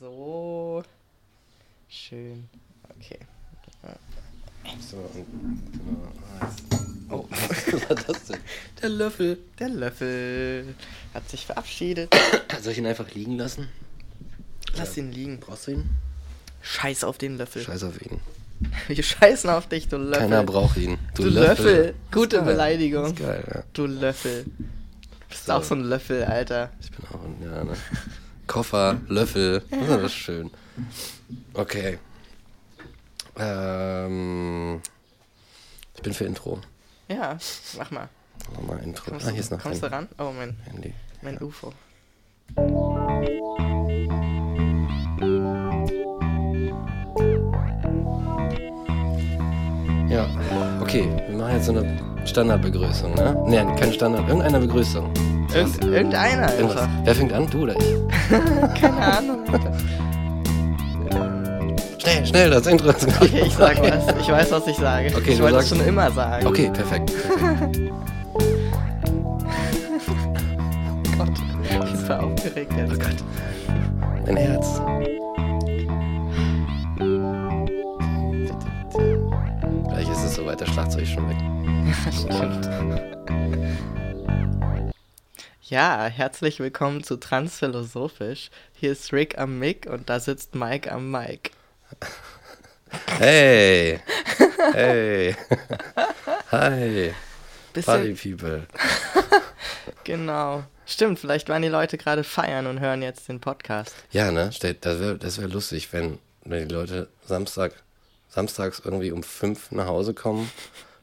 So. Schön. Okay. So, und genau. Oh. Was war das denn? Der Löffel. Der Löffel hat sich verabschiedet. Soll ich ihn einfach liegen lassen? Lass ihn liegen. Brauchst du ihn? Scheiß auf den Löffel. Scheiß auf ihn. Wir scheißen auf dich, du Löffel. Keiner braucht ihn. Du Löffel. Gute Ist geil. Beleidigung. Geil, ja. Du Löffel. Du bist So. auch so ein Löffel, Alter. Ich bin auch ein, ja, ne? Koffer, Löffel. Das ist alles schön. Okay. Ähm, ich bin für Intro. Ja, mach mal. Nochmal Intro. Kommst, ah, hier ist noch kommst du ran? Oh, mein, Handy. mein UFO. Ja, okay. Wir machen jetzt so eine Standardbegrüßung, ne? Ne, keine Standard. Irgendeine Begrüßung. Irgend, irgendeiner Irgendwas. einfach. Wer fängt an? Du oder ich? Keine Ahnung. Schnell, schnell, das Intro ist. Okay, ich sag was. Ich weiß, was ich sage. Okay, ich wollte es schon immer sagen. Okay, perfekt. perfekt. Gott, ich so aufgeregt Oh jetzt. Gott. Mein Herz. Gleich ist es soweit, der Schlagzeug ist schon weg. Stimmt. Ja, herzlich willkommen zu Transphilosophisch. Hier ist Rick am Mic und da sitzt Mike am Mike. Hey! Hey! Hi! Party Bisschen, People. genau. Stimmt, vielleicht waren die Leute gerade feiern und hören jetzt den Podcast. Ja, ne? Das wäre das wär lustig, wenn, wenn die Leute Samstag, samstags irgendwie um fünf nach Hause kommen,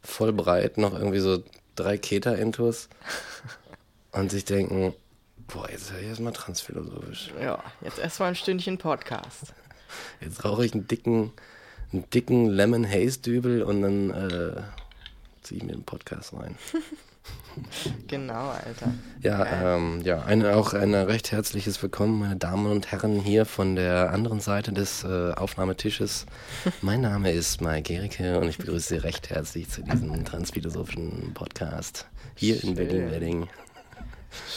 voll breit, noch irgendwie so drei Keter-Intos und sich denken, boah, jetzt höre ich erstmal transphilosophisch. Ja, jetzt erstmal ein Stündchen Podcast. Jetzt rauche ich einen dicken, einen dicken Lemon Haze Dübel und dann äh, ziehe ich mir den Podcast rein. Genau, Alter. Ja, ähm, ja, eine, auch ein recht herzliches Willkommen, meine Damen und Herren, hier von der anderen Seite des äh, Aufnahmetisches. Mein Name ist Mike Gericke und ich begrüße Sie recht herzlich zu diesem transphilosophischen Podcast hier in Schön. Berlin-Wedding.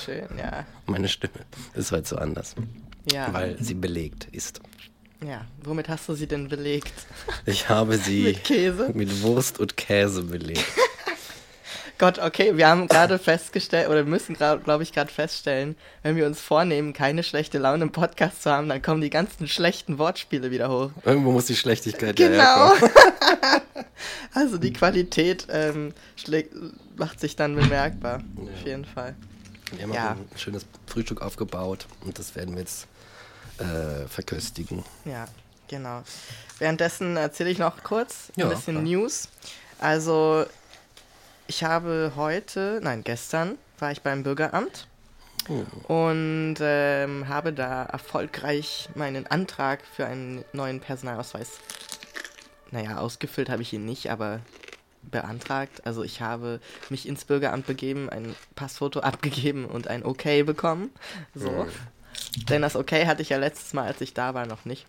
Schön, ja. Meine Stimme ist heute so anders, Ja, weil sie belegt ist. ja. Womit hast du sie denn belegt? Ich habe sie Mit Käse? mit Wurst und Käse belegt. Gott, okay, wir haben gerade festgestellt, oder müssen glaube ich, gerade feststellen, wenn wir uns vornehmen, keine schlechte Laune im Podcast zu haben, dann kommen die ganzen schlechten Wortspiele wieder hoch. Irgendwo muss die Schlechtigkeit ja Genau. herkommen. also die Qualität ähm, macht sich dann bemerkbar. Auf jeden Fall. Wir haben Ja. ein schönes Frühstück aufgebaut und das werden wir jetzt äh, verköstigen. Ja, genau. Währenddessen erzähle ich noch kurz ein Ja, bisschen klar. News. Also, ich habe heute, nein, gestern war ich beim Bürgeramt und ähm, habe da erfolgreich meinen Antrag für einen neuen Personalausweis, naja, ausgefüllt habe ich ihn nicht, aber beantragt. Also ich habe mich ins Bürgeramt begeben, ein Passfoto abgegeben und ein Okay bekommen. So. Denn das Okay hatte ich ja letztes Mal, als ich da war, noch nicht.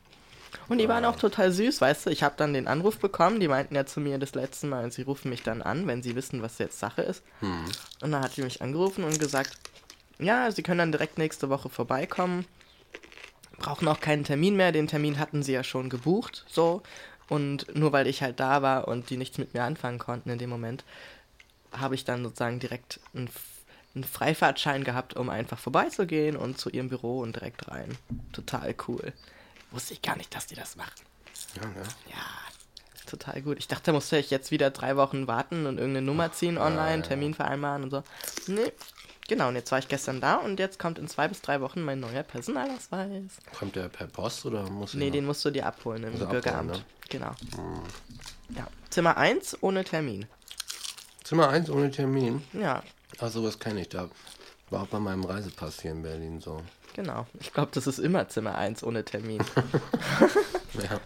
Und die waren auch total süß, weißt du. Ich habe dann den Anruf bekommen. Die meinten ja zu mir das letzte Mal, sie rufen mich dann an, wenn sie wissen, was jetzt Sache ist. Und dann hat die mich angerufen und gesagt, ja, sie können dann direkt nächste Woche vorbeikommen. Brauchen auch keinen Termin mehr. Den Termin hatten sie ja schon gebucht, so. Und nur weil ich halt da war und die nichts mit mir anfangen konnten in dem Moment, habe ich dann sozusagen direkt einen, einen Freifahrtschein gehabt, um einfach vorbeizugehen und zu ihrem Büro und direkt rein. Total cool. Wusste ich gar nicht, dass die das machen. Ja, ja. Ja, total gut. Ich dachte, musste ich jetzt wieder drei Wochen warten und irgendeine Nummer ziehen online, Termin vereinbaren und so. Nee. Genau, und jetzt war ich gestern da und jetzt kommt in zwei bis drei Wochen mein neuer Personalausweis. Kommt der per Post oder muss Nee, den musst du dir abholen im Also abholen, Bürgeramt. ne? Genau. Ja. Zimmer 1 ohne Termin. Zimmer 1 ohne Termin? Ja, Ach, sowas kenne ich. Da war auch bei meinem Reisepass hier in Berlin so. genau. Ich glaube, das ist immer Zimmer 1 ohne Termin. Ja.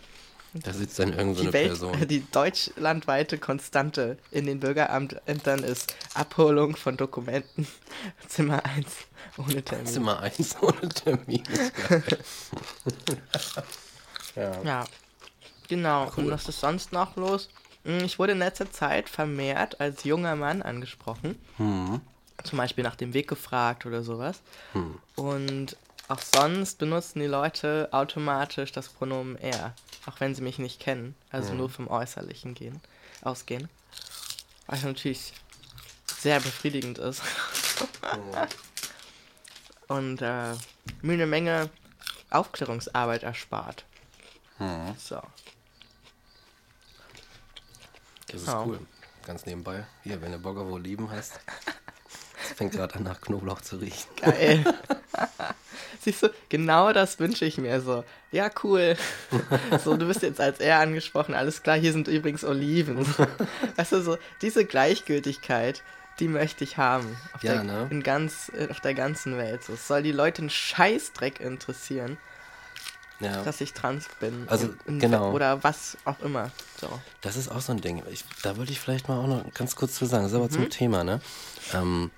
Da sitzt dann irgendeine so die, eine Welt, Person. die deutschlandweite Konstante in den Bürgerämtern ist Abholung von Dokumenten. Zimmer 1 ohne Termin. Zimmer 1 ohne Termin. Ja. Ja, genau. Cool. Und was ist sonst noch los? Hm, Ich wurde in letzter Zeit vermehrt als junger Mann angesprochen. Hm. Zum Beispiel nach dem Weg gefragt oder sowas. Hm. Und auch sonst benutzen die Leute automatisch das Pronomen er, auch wenn sie mich nicht kennen, also Mhm. nur vom Äußerlichen gehen, ausgehen. Was natürlich sehr befriedigend ist. Und äh, mir eine Menge Aufklärungsarbeit erspart. Mhm. So. Das ist Genau. cool. Ganz nebenbei. Hier, wenn du Burger wohl lieben hast. Fängt gerade an, nach Knoblauch zu riechen. Geil. Siehst du, genau das wünsche ich mir so. Ja, cool. So, du bist jetzt als er angesprochen, alles klar, hier sind übrigens Oliven. Weißt du, so, diese Gleichgültigkeit, die möchte ich haben. Auf, Ja, der, ne? in ganz, äh, auf der ganzen Welt. So, es soll die Leute einen Scheißdreck interessieren, Ja. dass ich trans bin. Also, In- in- genau. Oder was auch immer. So. Das ist auch so ein Ding. Ich, da wollte ich vielleicht mal auch noch ganz kurz zu sagen. Das ist aber zum Thema, ne? Ähm,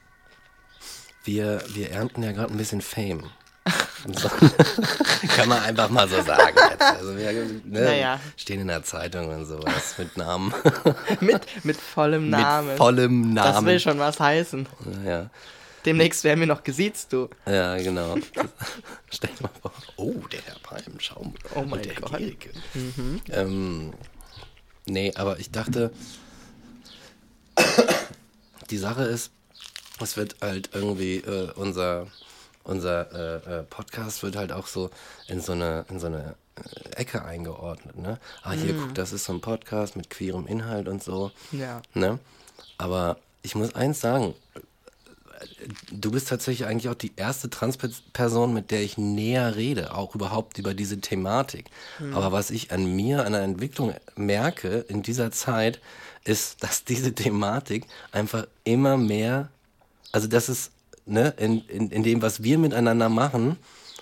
wir, wir ernten ja gerade ein bisschen Fame. So. Kann man einfach mal so sagen jetzt. Also wir ne, Naja. stehen in der Zeitung und sowas mit Namen. Mit, mit vollem Namen. Mit vollem das Namen. will schon was heißen. ja, Demnächst werden wir noch gesiezt, du. ja, genau. Stell dir mal vor. Oh, der Herr Palm, schau mal. Oh mein der Gott. Gierke. Ähm, nee, aber ich dachte, die Sache ist, es wird halt irgendwie äh, unser unser äh, äh, Podcast wird halt auch so in so eine in so eine äh, Ecke eingeordnet, ne? Ah, hier, guck, das ist so ein Podcast mit queerem Inhalt und so. Ja. Ne? Aber ich muss eins sagen, du bist tatsächlich eigentlich auch die erste Transperson, mit der ich näher rede, auch überhaupt über diese Thematik. Aber was ich an mir, an der Entwicklung merke in dieser Zeit, ist, dass diese Thematik einfach immer mehr, also das ist, ne, in, in, in dem, was wir miteinander machen,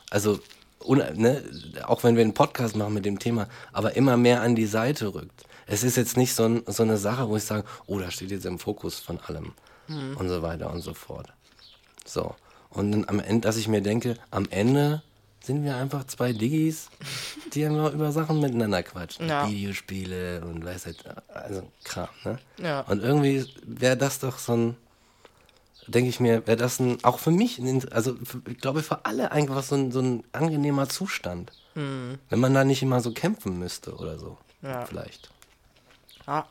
also ne, auch wenn wir einen Podcast machen mit dem Thema, aber immer mehr an die Seite rückt. Es ist jetzt nicht so, ein, so eine Sache, wo ich sage, oh, da steht jetzt im Fokus von allem und so weiter und so fort. So. Und dann am Ende, dass ich mir denke, am Ende sind wir einfach zwei Diggis, die einfach über Sachen miteinander quatschen. Ja. Videospiele und weiß halt, also Kram, ne? Ja. Und irgendwie wäre das doch so ein, denke ich mir, wäre das ein, auch für mich, ein, also ich glaube für alle einfach so ein, so ein angenehmer Zustand. Wenn man da nicht immer so kämpfen müsste oder so. Ja. Vielleicht. Ah,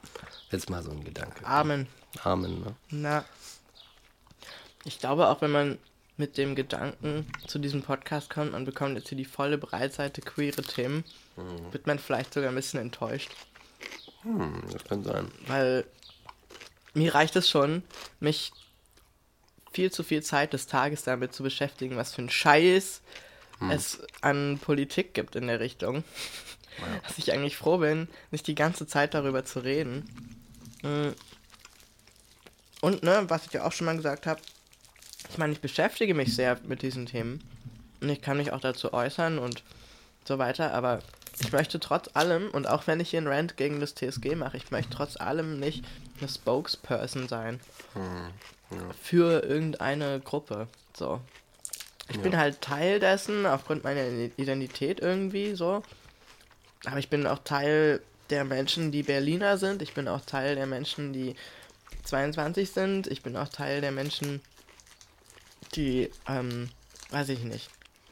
Jetzt mal so ein Gedanke. Amen. Amen, ne? Na. Ich glaube auch, wenn man mit dem Gedanken zu diesem Podcast kommt, man bekommt jetzt hier die volle Breitseite queere Themen, wird man vielleicht sogar ein bisschen enttäuscht. Hm, das kann sein. Weil mir reicht es schon, mich viel zu viel Zeit des Tages damit zu beschäftigen, was für ein Scheiß es an Politik gibt in der Richtung. Dass ich eigentlich froh bin, nicht die ganze Zeit darüber zu reden. Mm. Und, ne, was ich ja auch schon mal gesagt habe, ich meine, ich beschäftige mich sehr mit diesen Themen. Und ich kann mich auch dazu äußern und so weiter, aber ich möchte trotz allem, und auch wenn ich hier einen Rant gegen das TSG mache, ich möchte trotz allem nicht eine Spokesperson sein für irgendeine Gruppe. So. Ich bin halt Teil dessen, aufgrund meiner Identität irgendwie so. Aber ich bin auch Teil der Menschen, die Berliner sind. Ich bin auch Teil der Menschen, die 22 sind. Ich bin auch Teil der Menschen, die, ähm, weiß ich nicht,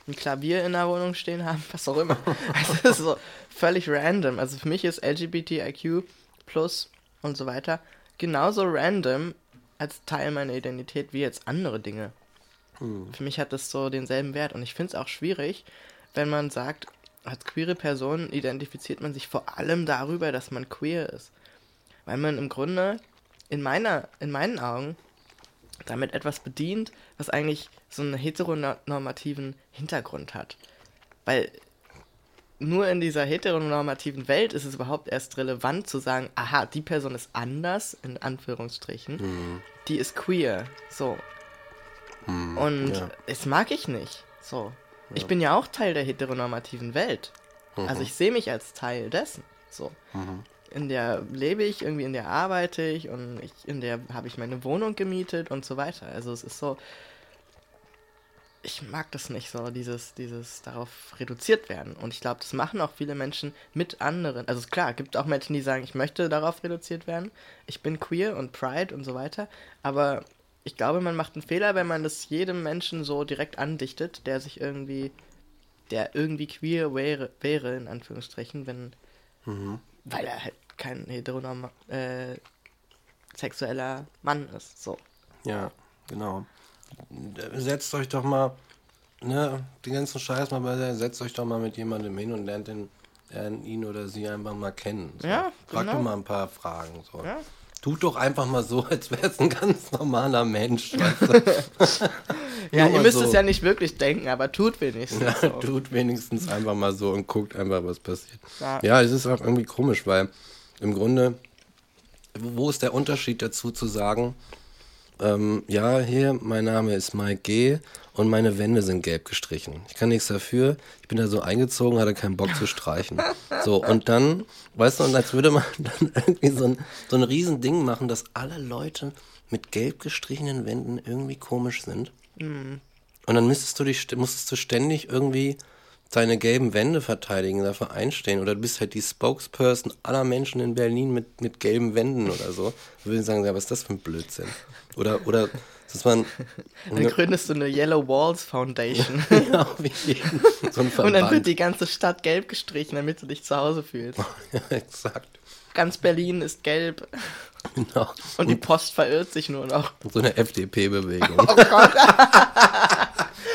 ein Klavier in der Wohnung stehen haben, was auch immer. Also, das ist so völlig random. Also für mich ist LGBTIQ plus und so weiter genauso random als Teil meiner Identität wie jetzt andere Dinge. Für mich hat das so denselben Wert und ich finde es auch schwierig, wenn man sagt, als queere Person identifiziert man sich vor allem darüber, dass man queer ist. Weil man im Grunde in meiner, in meinen Augen damit etwas bedient, was eigentlich so einen heteronormativen Hintergrund hat. Weil nur in dieser heteronormativen Welt ist es überhaupt erst relevant zu sagen, aha, die Person ist anders, in Anführungsstrichen, die ist queer. So. Und ja. das mag ich nicht. So. Ich bin ja auch Teil der heteronormativen Welt. Also ich sehe mich als Teil dessen. So. In der lebe ich, irgendwie in der arbeite ich und ich, in der habe ich meine Wohnung gemietet und so weiter. Also es ist so, ich mag das nicht so, dieses, dieses darauf reduziert werden. Und ich glaube, das machen auch viele Menschen mit anderen. Also klar, es gibt auch Menschen, die sagen, ich möchte darauf reduziert werden. Ich bin queer und Pride und so weiter. Aber ich glaube, man macht einen Fehler, wenn man das jedem Menschen so direkt andichtet, der sich irgendwie, der irgendwie queer wäre, wäre in Anführungsstrichen, wenn, Mhm. weil er halt kein heteronorm äh, sexueller Mann ist. So. Ja, genau. Setzt euch doch mal, ne, den ganzen Scheiß mal bei setzt euch doch mal mit jemandem hin und lernt, den, lernt ihn oder sie einfach mal kennen. So. Ja, Frag genau. doch mal ein paar Fragen. So. Ja. Tut doch einfach mal so, als wäre es ein ganz normaler Mensch. Weißt du? Ja, ihr müsst so. es ja nicht wirklich denken, aber tut wenigstens. Ja, so. tut wenigstens einfach mal so und guckt einfach, was passiert. Ja. Ja, es ist auch irgendwie komisch, weil im Grunde, wo ist der Unterschied dazu zu sagen, ähm, ja, hier, mein Name ist Mike G. und meine Wände sind gelb gestrichen. Ich kann nichts dafür. Ich bin da so eingezogen, hatte keinen Bock zu streichen. So, und dann, weißt du, und als würde man dann irgendwie so ein, so ein Riesending machen, dass alle Leute mit gelb gestrichenen Wänden irgendwie komisch sind. Und dann müsstest du dich, st- musstest du ständig irgendwie deine gelben Wände verteidigen, dafür einstehen. Oder du bist halt die Spokesperson aller Menschen in Berlin mit, mit gelben Wänden oder so. Da würde ich sagen, ja, was ist das für ein Blödsinn? Oder, oder, dass man, Dann gründest du eine Yellow Walls Foundation. ja, wie jeden, so Und dann wird die ganze Stadt gelb gestrichen, damit du dich zu Hause fühlst. ja, exakt. Ganz Berlin ist gelb Genau. und die Post verirrt sich nur noch. So eine FDP-Bewegung. Oh Gott,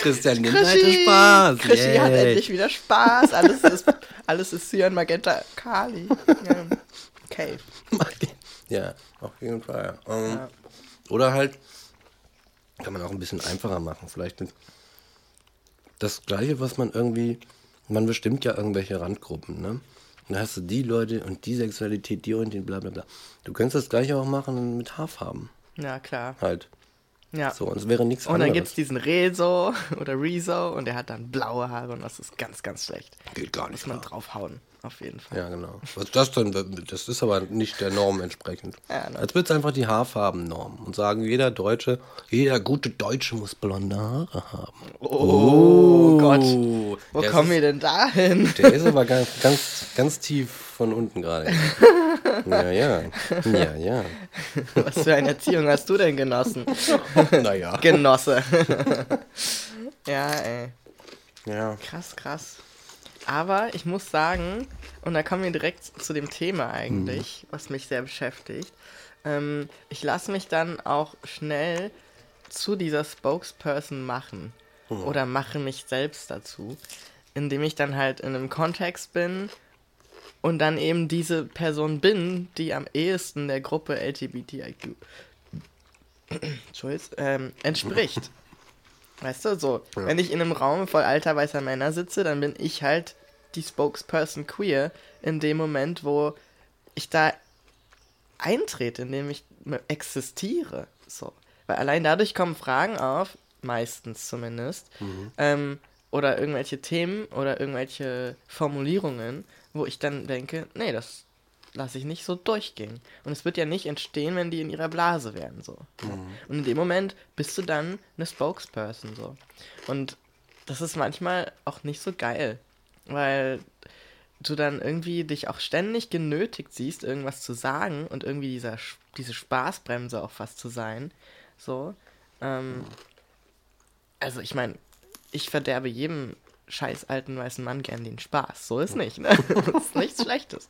Christian Lindner hatte Spaß. Krischi hat Yay. endlich wieder Spaß. Alles ist, alles ist Cyan Magenta Kali. Ja. Okay. Ja, auf jeden Fall. Ähm, Ja. Oder halt, kann man auch ein bisschen einfacher machen. Vielleicht das Gleiche, was man irgendwie, man bestimmt ja irgendwelche Randgruppen, ne? Und da hast du die Leute und die Sexualität, die und die, bla bla bla. Du könntest das Gleiche auch machen mit Haarfarben. Ja, klar. Halt. Ja. So, und es wäre nichts Und dann anderes. gibt's diesen Rezo oder Rezo und der hat dann blaue Haare und das ist ganz, ganz schlecht. Geht gar Muss nicht man klar. draufhauen, auf jeden Fall. Ja, genau. Was das denn? Das ist aber nicht der Norm entsprechend. Ja, ne? Als wird es einfach die Haarfarbennorm und sagen, jeder Deutsche, jeder gute Deutsche muss blonde Haare haben. Oh, Gott. Wo Der kommen ist, wir denn da hin? Der ist aber ganz, ganz, ganz tief von unten gerade. Ja, ja. Ja, ja. Was für eine Erziehung hast du denn genossen? Naja. Genosse. ja, ey. Ja. Krass, krass. Aber ich muss sagen, und da kommen wir direkt zu dem Thema eigentlich, was mich sehr beschäftigt. Ähm, ich lasse mich dann auch schnell zu dieser Spokesperson machen. Oder mache mich selbst dazu. Indem ich dann halt in einem Kontext bin und dann eben diese Person bin, die am ehesten der Gruppe LGBTIQ ähm, entspricht. Weißt du, so, wenn ich in einem Raum voll alter weißer Männer sitze, dann bin ich halt die Spokesperson queer in dem Moment, wo ich da eintrete, in dem ich existiere. So. Weil allein dadurch kommen Fragen auf, meistens zumindest, ähm, oder irgendwelche Themen oder irgendwelche Formulierungen, wo ich dann denke, nee, das lasse ich nicht so durchgehen. Und es wird ja nicht entstehen, wenn die in ihrer Blase wären, so. Und in dem Moment bist du dann eine Spokesperson, so. Und das ist manchmal auch nicht so geil, weil du dann irgendwie dich auch ständig genötigt siehst, irgendwas zu sagen und irgendwie dieser, diese Spaßbremse auch fast zu sein, so. Ähm, also ich meine, ich verderbe jedem scheiß alten weißen Mann gern den Spaß. So ist nicht, ne? Das ist nichts Schlechtes.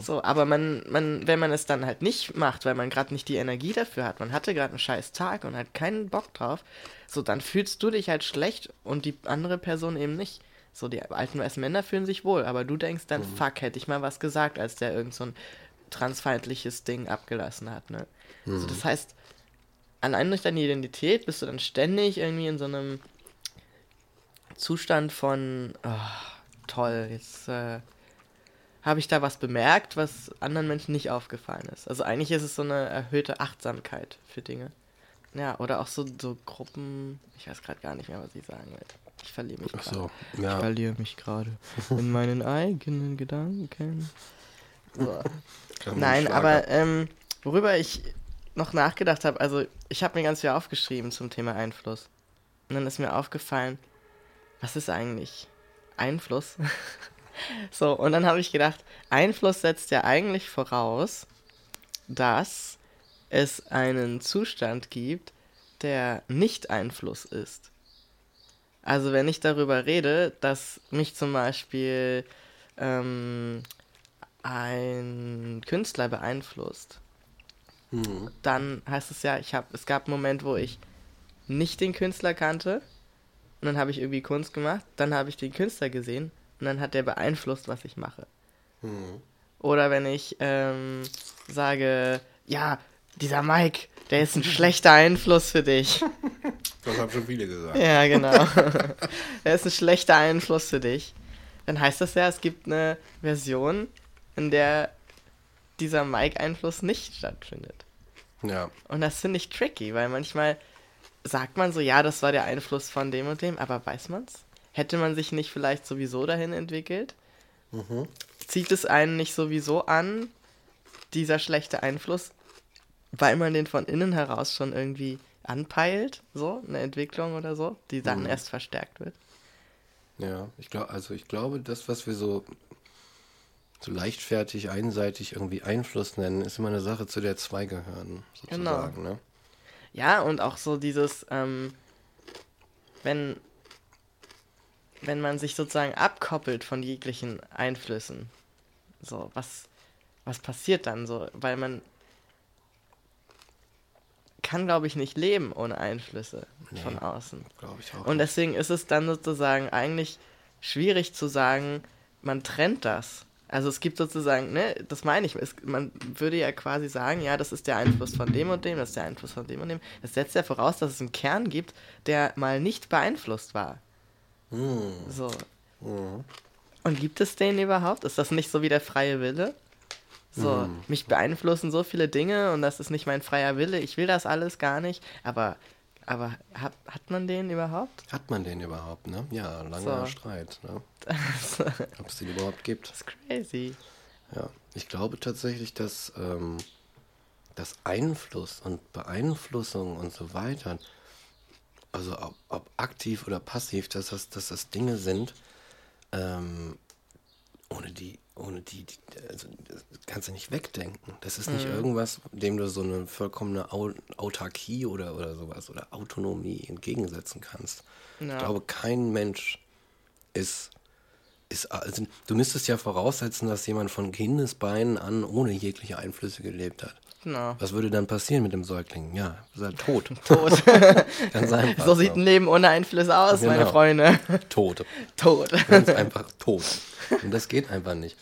So, aber man, man, wenn man es dann halt nicht macht, weil man gerade nicht die Energie dafür hat, man hatte gerade einen scheiß Tag und hat keinen Bock drauf, so dann fühlst du dich halt schlecht und die andere Person eben nicht. So, die alten weißen Männer fühlen sich wohl, aber du denkst dann, fuck, hätte ich mal was gesagt, als der irgend so ein transfeindliches Ding abgelassen hat, ne? So, das heißt, allein durch deine Identität bist du dann ständig irgendwie in so einem Zustand von, ah, toll, jetzt äh, habe ich da was bemerkt, was anderen Menschen nicht aufgefallen ist. Also eigentlich ist es so eine erhöhte Achtsamkeit für Dinge. Ja, oder auch so, so Gruppen, ich weiß gerade gar nicht mehr, was ich sagen will. Ich verliere mich gerade. so, Ich ja. verliere mich gerade in meinen eigenen Gedanken. Nein, aber ähm, worüber ich noch nachgedacht habe, also ich habe mir ganz viel aufgeschrieben zum Thema Einfluss. Und dann ist mir aufgefallen, was ist eigentlich Einfluss? so, und dann habe ich gedacht, Einfluss setzt ja eigentlich voraus, dass es einen Zustand gibt, der Nicht-Einfluss ist. Also wenn ich darüber rede, dass mich zum Beispiel ähm, ein Künstler beeinflusst, Mhm. dann heißt es ja, ich habe, es gab einen Moment, wo ich nicht den Künstler kannte und dann habe ich irgendwie Kunst gemacht, dann habe ich den Künstler gesehen und dann hat der beeinflusst, was ich mache. Mhm. Oder wenn ich ähm, sage, ja, dieser Mike, der ist ein schlechter Einfluss für dich. Das haben schon viele gesagt. Ja, genau. er ist ein schlechter Einfluss für dich. Dann heißt das ja, es gibt eine Version, in der dieser Mike-Einfluss nicht stattfindet. Ja. Und das finde ich tricky, weil manchmal sagt man so, ja, das war der Einfluss von dem und dem, aber weiß man's? Hätte man sich nicht vielleicht sowieso dahin entwickelt? Mhm. Zieht es einen nicht sowieso an, dieser schlechte Einfluss, weil man den von innen heraus schon irgendwie anpeilt, so, eine Entwicklung oder so, die dann Mhm. erst verstärkt wird? Ja, ich glaube, also ich glaube, das, was wir so, so leichtfertig, einseitig irgendwie Einfluss nennen, ist immer eine Sache, zu der zwei gehören, sozusagen. Ne? Ja, und auch so dieses, ähm, wenn, wenn man sich sozusagen abkoppelt von jeglichen Einflüssen, so, was, was passiert dann so? Weil man kann, glaube ich, nicht leben ohne Einflüsse Nee. von außen. Glaube ich auch. Und deswegen ist es dann sozusagen eigentlich schwierig zu sagen, man trennt das. Also es gibt sozusagen, ne, das meine ich, es, man würde ja quasi sagen, ja, das ist der Einfluss von dem und dem, das ist der Einfluss von dem und dem. Das setzt ja voraus, dass es einen Kern gibt, der mal nicht beeinflusst war. Hm. So. Mhm. Und gibt es den überhaupt? Ist das nicht so wie der freie Wille? So, Mhm. mich beeinflussen so viele Dinge und das ist nicht mein freier Wille. Ich will das alles gar nicht. Aber, aber hat, hat man den überhaupt? Hat man den überhaupt, ne? Ja, langer So. Streit, ne? das Ob es den überhaupt gibt. ist crazy. Ja, ich glaube tatsächlich, dass ähm, das Einfluss und Beeinflussung und so weiter, also ob, ob aktiv oder passiv, dass das, dass das Dinge sind, ähm, ohne die, ohne die, die also das kannst du nicht wegdenken. Das ist nicht irgendwas, dem du so eine vollkommene Au Autarkie oder, oder sowas oder Autonomie entgegensetzen kannst. Ja. Ich glaube, kein Mensch ist ist, also, du müsstest ja voraussetzen, dass jemand von Kindesbeinen an ohne jegliche Einflüsse gelebt hat. Genau. Was würde dann passieren mit dem Säugling? Ja, ist er tot. Tot. Ganz einfach. so sieht ein Leben ohne Einflüsse aus, meine Genau. Freunde. Tot. Tot. Ganz einfach tot. Und das geht einfach nicht.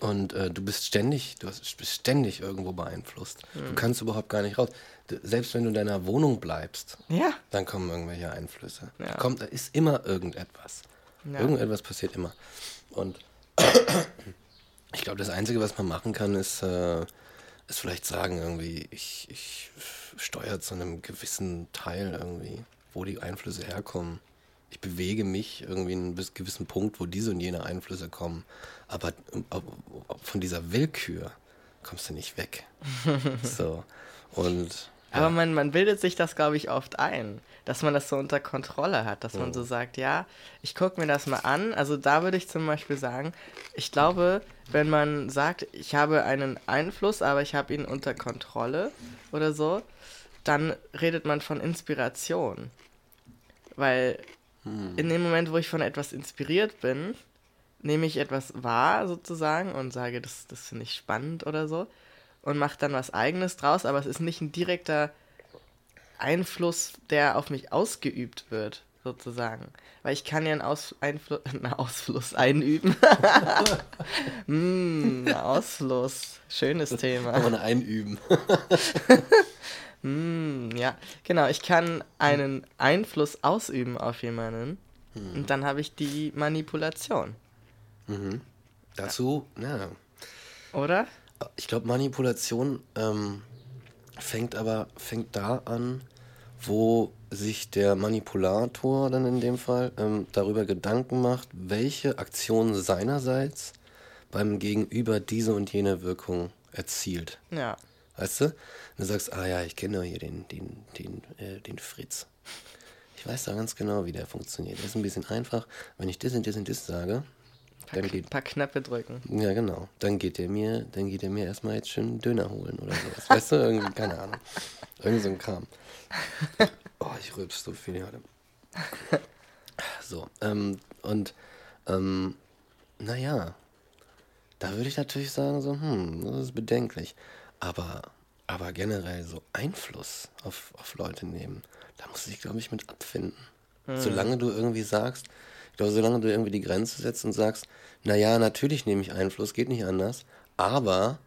Und äh, du bist ständig, du bist ständig irgendwo beeinflusst. Du kannst überhaupt gar nicht raus. Du, selbst wenn du in deiner Wohnung bleibst, Ja. dann kommen irgendwelche Einflüsse. Ja. Da kommt, da ist immer irgendetwas. Ja. Irgendetwas passiert immer. Und ich glaube, das Einzige, was man machen kann, ist, äh, ist vielleicht sagen, irgendwie, ich, ich steuere zu einem gewissen Teil irgendwie, wo die Einflüsse herkommen. Ich bewege mich irgendwie in einen gewissen Punkt, wo diese und jene Einflüsse kommen. Aber von dieser Willkür kommst du nicht weg. so. Und Aber man, man bildet sich das, glaube ich, oft ein, dass man das so unter Kontrolle hat, dass man so sagt, ja, ich gucke mir das mal an. Also da würde ich zum Beispiel sagen, ich glaube, wenn man sagt, ich habe einen Einfluss, aber ich habe ihn unter Kontrolle oder so, dann redet man von Inspiration. Weil in dem Moment, wo ich von etwas inspiriert bin, nehme ich etwas wahr sozusagen und sage, das, das finde ich spannend oder so und mache dann was eigenes draus, aber es ist nicht ein direkter Einfluss, der auf mich ausgeübt wird, sozusagen. Weil ich kann ja einen, Aus Einflu einen Ausfluss einüben. mm, Ausfluss. Schönes Thema. kann man einüben. Mm, ja, genau. Ich kann einen Einfluss ausüben auf jemanden und dann habe ich die Manipulation, Dazu, ja, oder? Ich glaube, Manipulation ähm, fängt aber fängt da an, wo sich der Manipulator dann in dem Fall ähm, darüber Gedanken macht, welche Aktion seinerseits beim Gegenüber diese und jene Wirkung erzielt. Ja. Weißt du? Du sagst, ah ja, ich kenne doch hier den, den, den, äh, den Fritz. Ich weiß da ganz genau, wie der funktioniert. Der ist ein bisschen einfach. Wenn ich das und das und das sage, dann geht, Ein paar Knöpfe drücken. ja genau, dann geht er mir, dann geht er mir erstmal jetzt schön Döner holen oder sowas. Weißt du, irgendwie, keine Ahnung. Irgend so ein Kram. Oh, ich rülps so viel heute. So, ähm, und, ähm, naja, da würde ich natürlich sagen, so, hm, das ist bedenklich. Aber, aber generell so Einfluss auf, auf Leute nehmen, da muss ich, glaube ich, mit abfinden. Solange du irgendwie sagst, ich glaube, solange du irgendwie die Grenze setzt und sagst, naja, natürlich nehme ich Einfluss, geht nicht anders, aber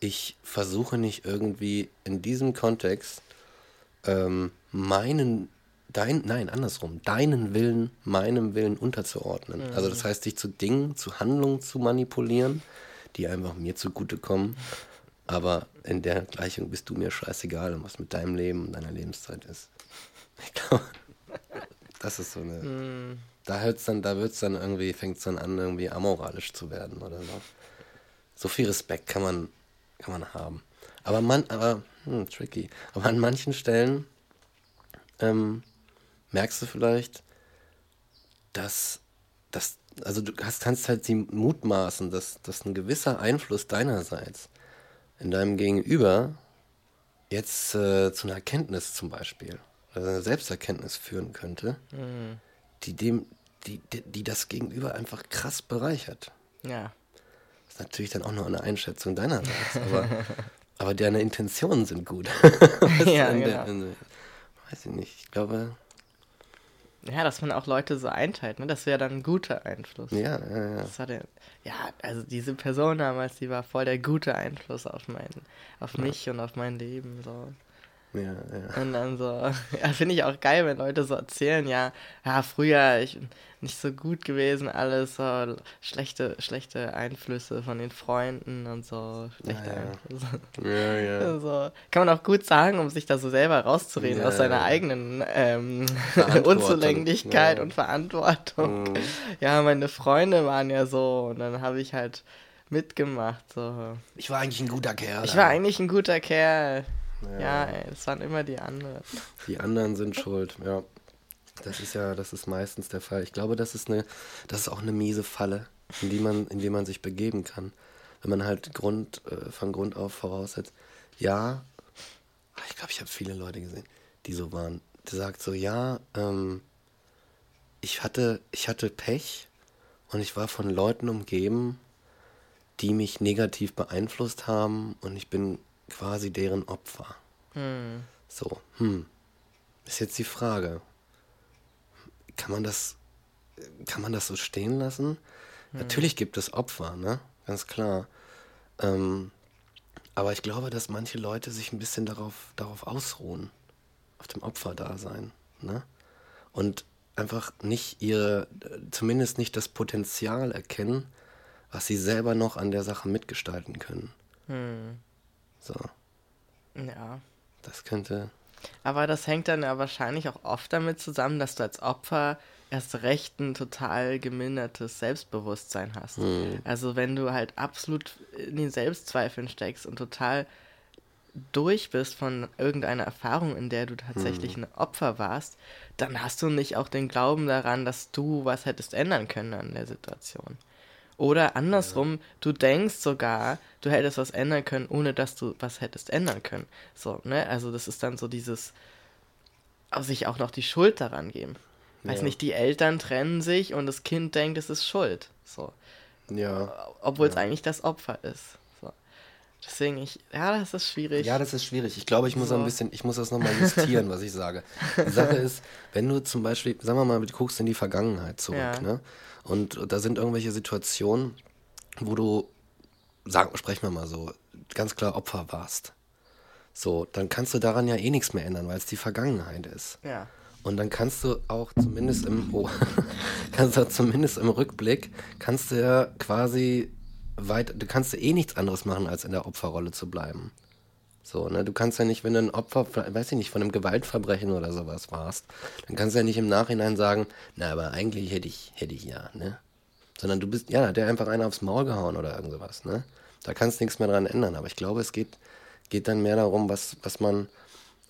ich versuche nicht irgendwie in diesem Kontext ähm, meinen, dein, nein, andersrum, deinen Willen meinem Willen unterzuordnen. Also das heißt, dich zu Dingen, zu Handlungen zu manipulieren, die einfach mir zugutekommen, aber in der Gleichung bist du mir scheißegal, was mit deinem Leben und deiner Lebenszeit ist. Ich glaube, das ist so eine. Da hört's dann, da wird's dann irgendwie, fängt es dann an, irgendwie amoralisch zu werden oder so. So viel Respekt kann man, kann man haben. Aber man, aber, hm, tricky. Aber an manchen Stellen ähm, merkst du vielleicht, dass, dass also du hast, kannst halt die mutmaßen, dass, dass ein gewisser Einfluss deinerseits in deinem Gegenüber jetzt äh, zu einer Erkenntnis zum Beispiel oder einer Selbsterkenntnis führen könnte, die dem, die, die, die das Gegenüber einfach krass bereichert. Ja. Das ist natürlich dann auch nur eine Einschätzung deinerseits, aber, aber deine Intentionen sind gut. Ja, In genau. der- in der- weiß ich nicht, ich glaube, Ja, dass man auch Leute so einteilt, ne? Das wäre dann ein guter Einfluss. ja, ja, ja. Das hat er, ja, also diese Person damals, die war voll der gute Einfluss auf mein, auf mich und auf mein Leben. So. Ja, ja. Und dann so, ja, finde ich auch geil, wenn Leute so erzählen, ja, ja, früher ich nicht so gut gewesen, alles, so schlechte, schlechte Einflüsse von den Freunden und so, schlechte Ja. Einflüsse. Ja, ja. So. Kann man auch gut sagen, um sich da so selber rauszureden Ja, aus seiner ja. eigenen ähm, Unzulänglichkeit und Verantwortung. Mhm. Ja, meine Freunde waren ja so und dann habe ich halt mitgemacht. So. Ich war eigentlich ein guter Kerl. Ich war eigentlich ein guter Kerl. Ja. Ja, ey, das waren immer die anderen. Die anderen sind schuld, ja. Das ist ja, das ist meistens der Fall. Ich glaube, das ist eine, das ist auch eine miese Falle, in die man, in die man sich begeben kann. Wenn man halt Grund, äh, von Grund auf voraussetzt, ja, ah, ich glaube, ich habe viele Leute gesehen, die so waren. Der sagt so, ja, ähm, ich hatte, ich hatte Pech und ich war von Leuten umgeben, die mich negativ beeinflusst haben und ich bin quasi deren Opfer. Hm. So, hm. Ist jetzt die Frage. Kann man das, kann man das so stehen lassen? Natürlich gibt es Opfer, ne? Ganz klar. Ähm, aber ich glaube, dass manche Leute sich ein bisschen darauf, darauf ausruhen. Auf dem Opferdasein, ne? Und einfach nicht ihre, zumindest nicht das Potenzial erkennen, was sie selber noch an der Sache mitgestalten können. Hm. So, Ja. das könnte. Aber das hängt dann ja wahrscheinlich auch oft damit zusammen, dass du als Opfer erst recht ein total gemindertes Selbstbewusstsein hast. Also wenn du halt absolut in den Selbstzweifeln steckst und total durch bist von irgendeiner Erfahrung, in der du tatsächlich ein Opfer warst, dann hast du nicht auch den Glauben daran, dass du was hättest ändern können an der Situation. Oder andersrum, du denkst sogar, du hättest was ändern können, ohne dass du was hättest ändern können. So, ne? Also das ist dann so dieses, sich auch noch die Schuld daran geben. Weiß Ja. nicht, die Eltern trennen sich und das Kind denkt, es ist schuld. So. Ja. Obwohl es eigentlich das Opfer ist. So. Deswegen, ich, ja, das ist schwierig. Ja, das ist schwierig. Ich glaube, ich muss So. ein bisschen, ich muss das nochmal justieren, was ich sage. Die Sache ist, wenn du zum Beispiel, sagen wir mal, du guckst in die Vergangenheit zurück, Ja. ne? Und da sind irgendwelche Situationen, wo du, sagen, sprechen wir mal so, ganz klar Opfer warst. So, dann kannst du daran ja eh nichts mehr ändern, weil es die Vergangenheit ist. ja. Und dann kannst du auch zumindest im, oh, kannst du zumindest im Rückblick, kannst du ja quasi weit, du kannst ja eh nichts anderes machen, als in der Opferrolle zu bleiben. So, ne, du kannst ja nicht, wenn du ein Opfer, weiß ich nicht, von einem Gewaltverbrechen oder sowas warst, dann kannst du ja nicht im Nachhinein sagen, na, aber eigentlich hätte ich, hätte ich ja, ne? Sondern du bist, ja, der einfach einer aufs Maul gehauen oder irgend sowas, ne? Da kannst du nichts mehr dran ändern. Aber ich glaube, es geht, geht dann mehr darum, was, was man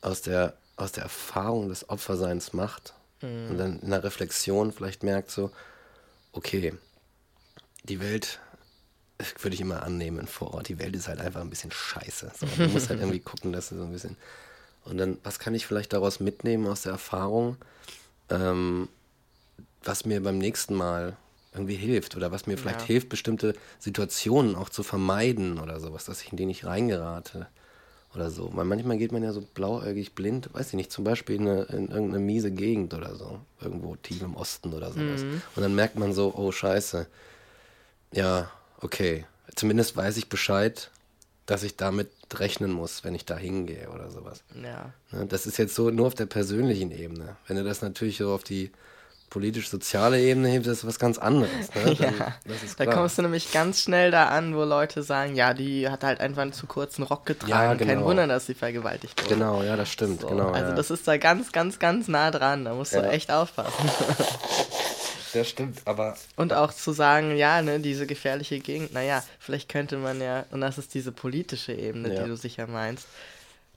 aus der, aus der Erfahrung des Opferseins macht und dann in der Reflexion vielleicht merkt so, okay, die Welt, würde ich immer annehmen vor Ort, die Welt ist halt einfach ein bisschen scheiße. So, du musst halt irgendwie gucken, dass du so ein bisschen. Und dann, was kann ich vielleicht daraus mitnehmen aus der Erfahrung, ähm, was mir beim nächsten Mal irgendwie hilft oder was mir vielleicht Ja. hilft, bestimmte Situationen auch zu vermeiden oder sowas, dass ich in die nicht reingerate oder so. Weil manchmal geht man ja so blauäugig blind, weiß ich nicht, zum Beispiel in, eine, in irgendeine miese Gegend oder so, irgendwo tief im Osten oder sowas. Und dann merkt man so, oh scheiße, ja, okay, zumindest weiß ich Bescheid, dass ich damit rechnen muss, wenn ich da hingehe oder sowas. Ja. Ne, Das ist jetzt so nur auf der persönlichen Ebene. Wenn du das natürlich so auf die politisch-soziale Ebene hebst, ist das was ganz anderes. Ne? Dann, Ja, da kommst du nämlich ganz schnell da an, wo Leute sagen, ja, die hat halt einfach einen zu kurzen Rock getragen. Ja, Kein genau. Wunder, dass sie vergewaltigt wurde. Genau, ja, das stimmt. So, genau, also ja. das ist da ganz, ganz, ganz nah dran. Da musst du echt aufpassen. das stimmt, aber Und auch zu sagen, ja, ne, diese gefährliche Gegend, naja, vielleicht könnte man ja, und das ist diese politische Ebene, Ja. die du sicher meinst,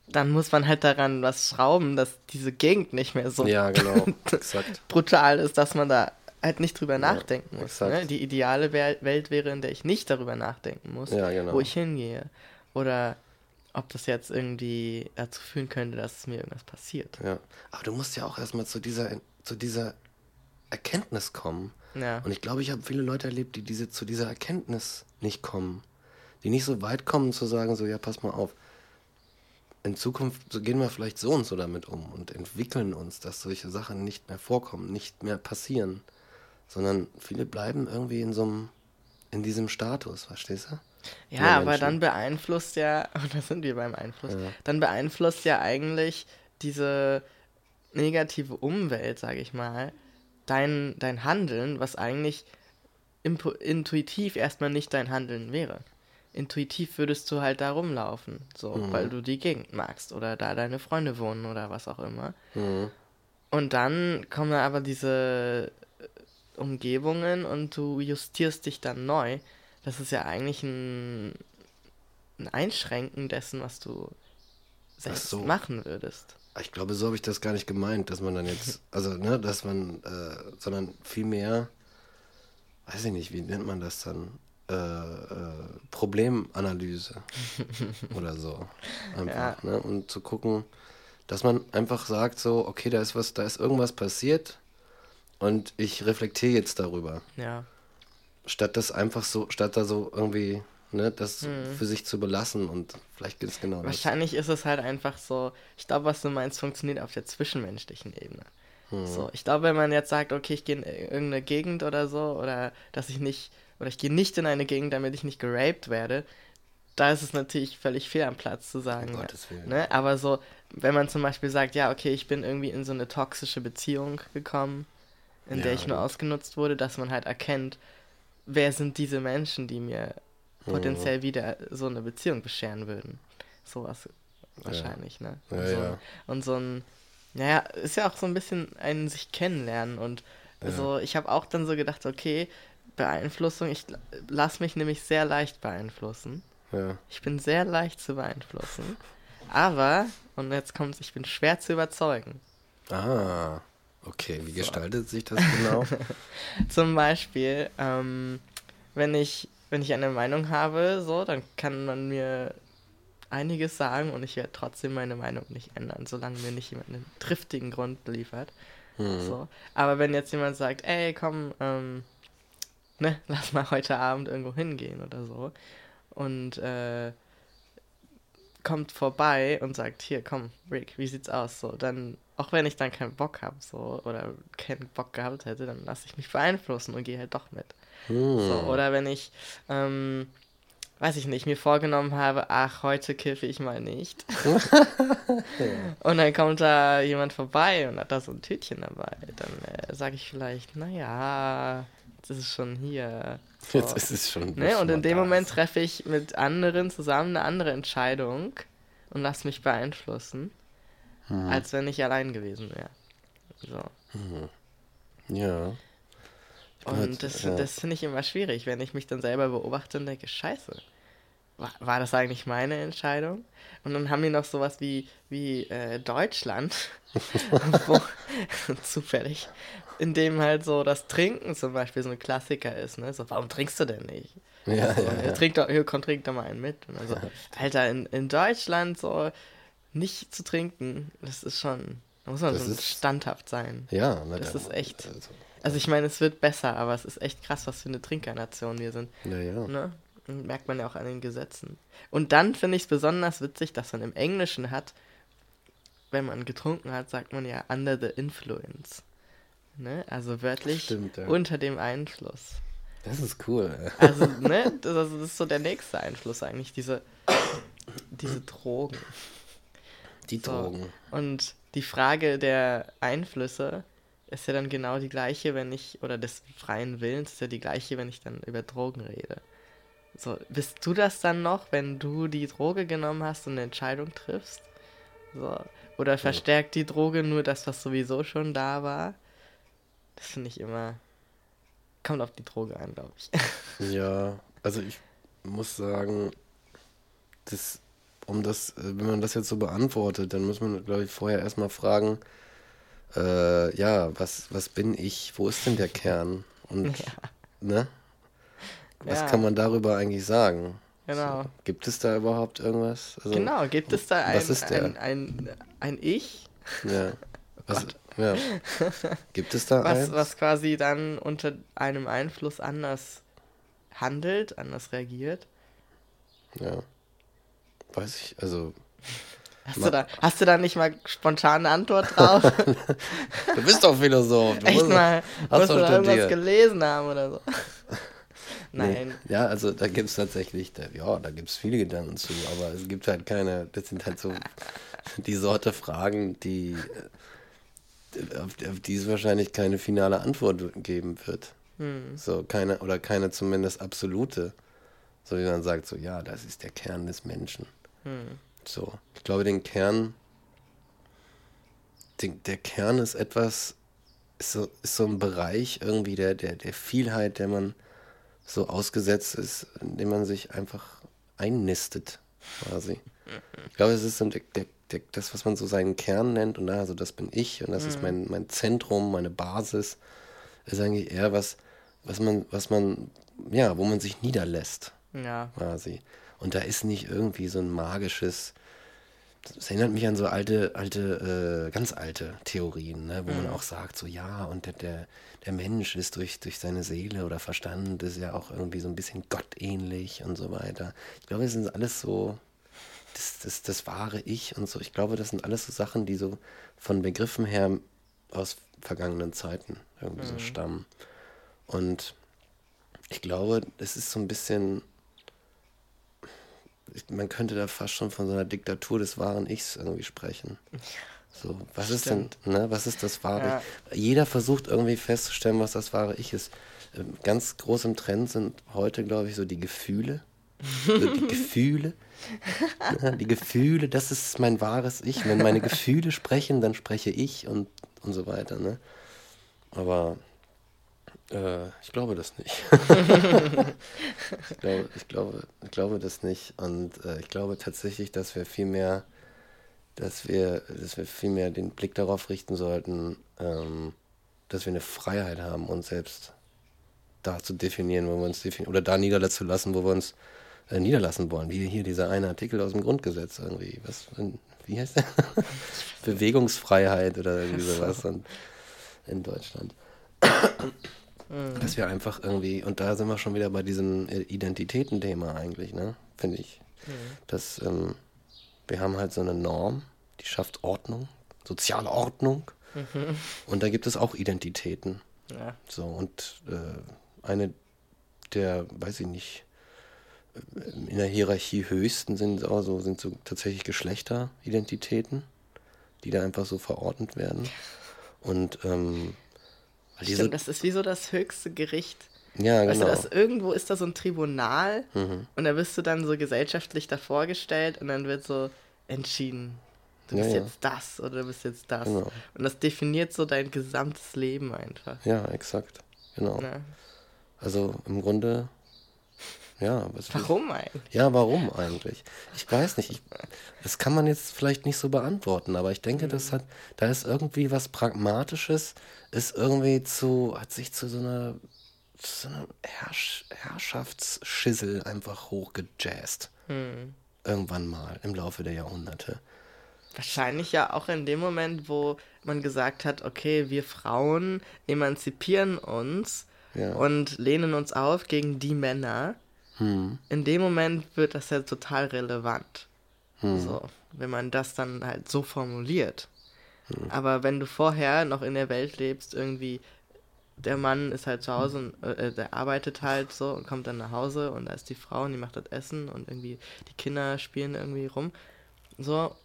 dann muss man halt daran was schrauben, dass diese Gegend nicht mehr so ja, genau, brutal ist, dass man da halt nicht drüber nachdenken muss. Ne? Die ideale Wel- Welt wäre, in der ich nicht darüber nachdenken muss, Ja, genau. wo ich hingehe. Oder ob das jetzt irgendwie dazu führen könnte, dass mir irgendwas passiert. Ja. Aber du musst ja auch erstmal zu dieser, zu dieser Erkenntnis kommen. Ja. Und ich glaube, ich habe viele Leute erlebt, die diese, zu dieser Erkenntnis nicht kommen. Die nicht so weit kommen zu sagen, so, ja, pass mal auf. In Zukunft so gehen wir vielleicht so und so damit um und entwickeln uns, dass solche Sachen nicht mehr vorkommen, nicht mehr passieren. Sondern viele bleiben irgendwie in so einem, in diesem Status, verstehst du? Ja, aber dann beeinflusst ja, und da sind wir beim Einfluss, Ja. dann beeinflusst ja eigentlich diese negative Umwelt, sage ich mal, dein, dein Handeln, was eigentlich intuitiv erstmal nicht dein Handeln wäre. Intuitiv würdest du halt da rumlaufen, so, Mhm. weil du die Gegend magst oder da deine Freunde wohnen oder was auch immer. Mhm. Und dann kommen da aber diese äh, Umgebungen und du justierst dich dann neu. Das ist ja eigentlich ein, ein Einschränken dessen, was du selbst so. machen würdest. Ich glaube, so habe ich das gar nicht gemeint, dass man dann jetzt, also, ne, dass man, äh, sondern vielmehr, weiß ich nicht, wie nennt man das dann? Äh, äh, Problemanalyse oder so. Einfach, ne? Und zu gucken, dass man einfach sagt, so, okay, da ist was, da ist irgendwas passiert und ich reflektiere jetzt darüber. Ja. Statt das einfach so, statt da so irgendwie, ne, das für sich zu belassen und vielleicht gibt es genau das. Wahrscheinlich ist es halt einfach so, ich glaube, was du meinst, funktioniert auf der zwischenmenschlichen Ebene. Hm. So, ich glaube, wenn man jetzt sagt, okay, ich gehe in irgendeine Gegend oder so, oder dass ich nicht, oder ich gehe nicht in eine Gegend, damit ich nicht geraped werde, da ist es natürlich völlig fehl am Platz zu sagen. Um ja, Gottes Willen. ne? Aber so, wenn man zum Beispiel sagt, ja, okay, ich bin irgendwie in so eine toxische Beziehung gekommen, in der Ja, ich nur ausgenutzt wurde, dass man halt erkennt, wer sind diese Menschen, die mir Mhm. Potenziell wieder so eine Beziehung bescheren würden. Sowas wahrscheinlich, ne? Und, Ja, so, ja. Ein, und so ein, naja, ist ja auch so ein bisschen ein sich kennenlernen und so, ich habe auch dann so gedacht, okay, Beeinflussung, ich lass mich nämlich sehr leicht beeinflussen. Ja. Ich bin sehr leicht zu beeinflussen. Aber, und jetzt kommt's, ich bin schwer zu überzeugen. Ah, okay. Wie gestaltet sich das genau? Zum Beispiel, ähm, wenn ich, wenn ich eine Meinung habe, so, dann kann man mir einiges sagen und ich werde trotzdem meine Meinung nicht ändern, solange mir nicht jemand einen triftigen Grund liefert. So. Aber wenn jetzt jemand sagt, ey, komm, ähm, ne, lass mal heute Abend irgendwo hingehen oder so und äh, kommt vorbei und sagt, hier, komm, Rick, wie sieht's aus? So, dann, auch wenn ich dann keinen Bock habe, so, oder keinen Bock gehabt hätte, dann lasse ich mich beeinflussen und gehe halt doch mit. So, oder wenn ich, ähm, weiß ich nicht, mir vorgenommen habe, ach, heute kiffe ich mal nicht. und dann kommt da jemand vorbei und hat da so ein Tütchen dabei. Dann äh, sage ich vielleicht, naja, jetzt ist es schon hier. So. Jetzt ist es schon. Ne? Und in dem Moment treffe ich mit anderen zusammen eine andere Entscheidung und lasse mich beeinflussen, Hm. als wenn ich allein gewesen wäre. So. Ja. Und das, ja. das finde ich immer schwierig, wenn ich mich dann selber beobachte und denke, scheiße. war, war das eigentlich meine Entscheidung? Und dann haben wir noch sowas wie, wie äh, Deutschland, wo, zufällig, in dem halt so das Trinken zum Beispiel so ein Klassiker ist. Ne? So, warum trinkst du denn nicht? Ja, so, ja, ja. Trink doch, hier, komm, trink doch mal einen mit. Und also, Alter, in, in Deutschland so nicht zu trinken, das ist schon, da muss man Das so ist- standhaft sein. Ja, na, Das da- ist echt. Also, Also ich meine, es wird besser, aber es ist echt krass, was für eine Trinkernation wir sind. ja, ja. Ne? Und merkt man ja auch an den Gesetzen. Und dann finde ich es besonders witzig, dass man im Englischen hat, wenn man getrunken hat, sagt man ja under the influence. Ne? Also wörtlich Stimmt, ja. unter dem Einfluss. Das ist cool. Also, ne, das, also das ist so der nächste Einfluss eigentlich, diese, diese Drogen. Die So. Drogen. Und die Frage der Einflüsse ist ja dann genau die gleiche, wenn ich, oder des freien Willens ist ja die gleiche, wenn ich dann über Drogen rede. So, bist du das dann noch, wenn du die Droge genommen hast und eine Entscheidung triffst? So. Oder verstärkt die Droge nur das, was sowieso schon da war? Das finde ich immer. Kommt auf die Droge an, glaube ich. Ja, also ich muss sagen, das, um das, äh, wenn man das jetzt so beantwortet, dann muss man, glaube ich, vorher erstmal fragen, äh, ja, was, was bin ich? Wo ist denn der Kern? Und, ne? Was Ja. kann man darüber eigentlich sagen? Genau. So, gibt es da überhaupt irgendwas? Also, Genau, gibt es da ein, ein, ein, ein Ich, Ja. Was, ja. Gibt es da was, eins? was quasi dann unter einem Einfluss anders handelt, anders reagiert? Ja. Weiß ich, also, Hast, du da, hast du da nicht mal spontan eine Antwort drauf? du bist doch Philosoph. Du Echt musst- mal, hast musst du da irgendwas gelesen haben oder so? Nein. Nee. Ja, also da gibt es tatsächlich, ja, da gibt es viele Gedanken zu, aber es gibt halt keine, das sind halt so die Sorte Fragen, die äh, auf, auf die es wahrscheinlich keine finale Antwort geben wird. Hm. So, keine, oder keine zumindest absolute. So wie man sagt, so, ja, das ist der Kern des Menschen. Hm. So, ich glaube, den Kern, den, der Kern ist etwas, ist so, ist so ein Bereich irgendwie der, der, der Vielheit, der man so ausgesetzt ist, in dem man sich einfach einnistet, quasi. Ich glaube, es ist so der, der, der, das, was man so seinen Kern nennt, und also das bin ich, und das ist mein, mein Zentrum, meine Basis, ist eigentlich eher was, was man, was man, ja, wo man sich niederlässt Ja. quasi. Und da ist nicht irgendwie so ein magisches. Das erinnert mich an so alte, alte, äh, ganz alte Theorien, ne, wo man auch sagt, so ja, und der, der, der Mensch ist durch, durch seine Seele oder Verstand ist ja auch irgendwie so ein bisschen gottähnlich und so weiter. Ich glaube, das sind alles so, das, das, das wahre Ich und so. Ich glaube, das sind alles so Sachen, die so von Begriffen her aus vergangenen Zeiten irgendwie so stammen. Und ich glaube, es ist so ein bisschen, man könnte da fast schon von so einer Diktatur des wahren Ichs irgendwie sprechen. So, was ist denn, ne, was ist das wahre Ja. Ich? Jeder versucht irgendwie festzustellen, was das wahre Ich ist. Ähm, Ganz groß im Trend sind heute, glaube ich, so die Gefühle. So die Gefühle. Ne, die Gefühle, das ist mein wahres Ich. Wenn meine Gefühle sprechen, dann spreche ich und, und so weiter. Ne? Aber äh, ich glaube das nicht. ich, glaube, ich, glaube, ich glaube das nicht. Und äh, ich glaube tatsächlich, dass wir viel mehr, dass wir, dass wir viel mehr den Blick darauf richten sollten, ähm, dass wir eine Freiheit haben, uns selbst da zu definieren, wo wir uns definieren, oder da niederlassen zu lassen, wo wir uns äh, niederlassen wollen. Wie hier dieser eine Artikel aus dem Grundgesetz irgendwie. Was, wie heißt der? Bewegungsfreiheit oder irgendwie sowas in Deutschland. Dass wir einfach irgendwie, und da sind wir schon wieder bei diesem äh, Identitätenthema eigentlich, ne? Finde ich. Dass ähm, wir haben halt so eine Norm, die schafft Ordnung, soziale Ordnung. Und da gibt es auch Identitäten. Ja. So, und äh, eine der, weiß ich nicht, äh, in der Hierarchie höchsten sind auch so, sind so tatsächlich Geschlechteridentitäten, die da einfach so verordnet werden. Und ähm, Stimmt, das ist wie so das höchste Gericht. ja, Weißt genau. du, das, irgendwo ist da so ein Tribunal Mhm. und da bist du dann so gesellschaftlich davor gestellt und dann wird so entschieden, du Ja, bist ja. jetzt das oder du bist jetzt das. Genau. Und das definiert so dein gesamtes Leben einfach. ja, exakt. Genau. Ne? Also im Grunde Ja, warum eigentlich? Ja, warum eigentlich? Ich weiß nicht. Ich, das kann man jetzt vielleicht nicht so beantworten, aber ich denke, das hat, da ist irgendwie was Pragmatisches, ist irgendwie zu, hat sich zu so einer, zu so einer Herrsch, Herrschaftsschissel einfach hochgejazzt. Hm. Irgendwann mal im Laufe der Jahrhunderte. Wahrscheinlich ja auch in dem Moment, wo man gesagt hat, okay, wir Frauen emanzipieren uns ja. und lehnen uns auf gegen die Männer. Hm. In dem Moment wird das ja total relevant. Hm. So, wenn man das dann halt so formuliert. Hm. Aber wenn du vorher noch in der Welt lebst, irgendwie, der Mann ist halt zu Hause und äh, der arbeitet halt so und kommt dann nach Hause und da ist die Frau und die macht das Essen und irgendwie die Kinder spielen irgendwie rum. So,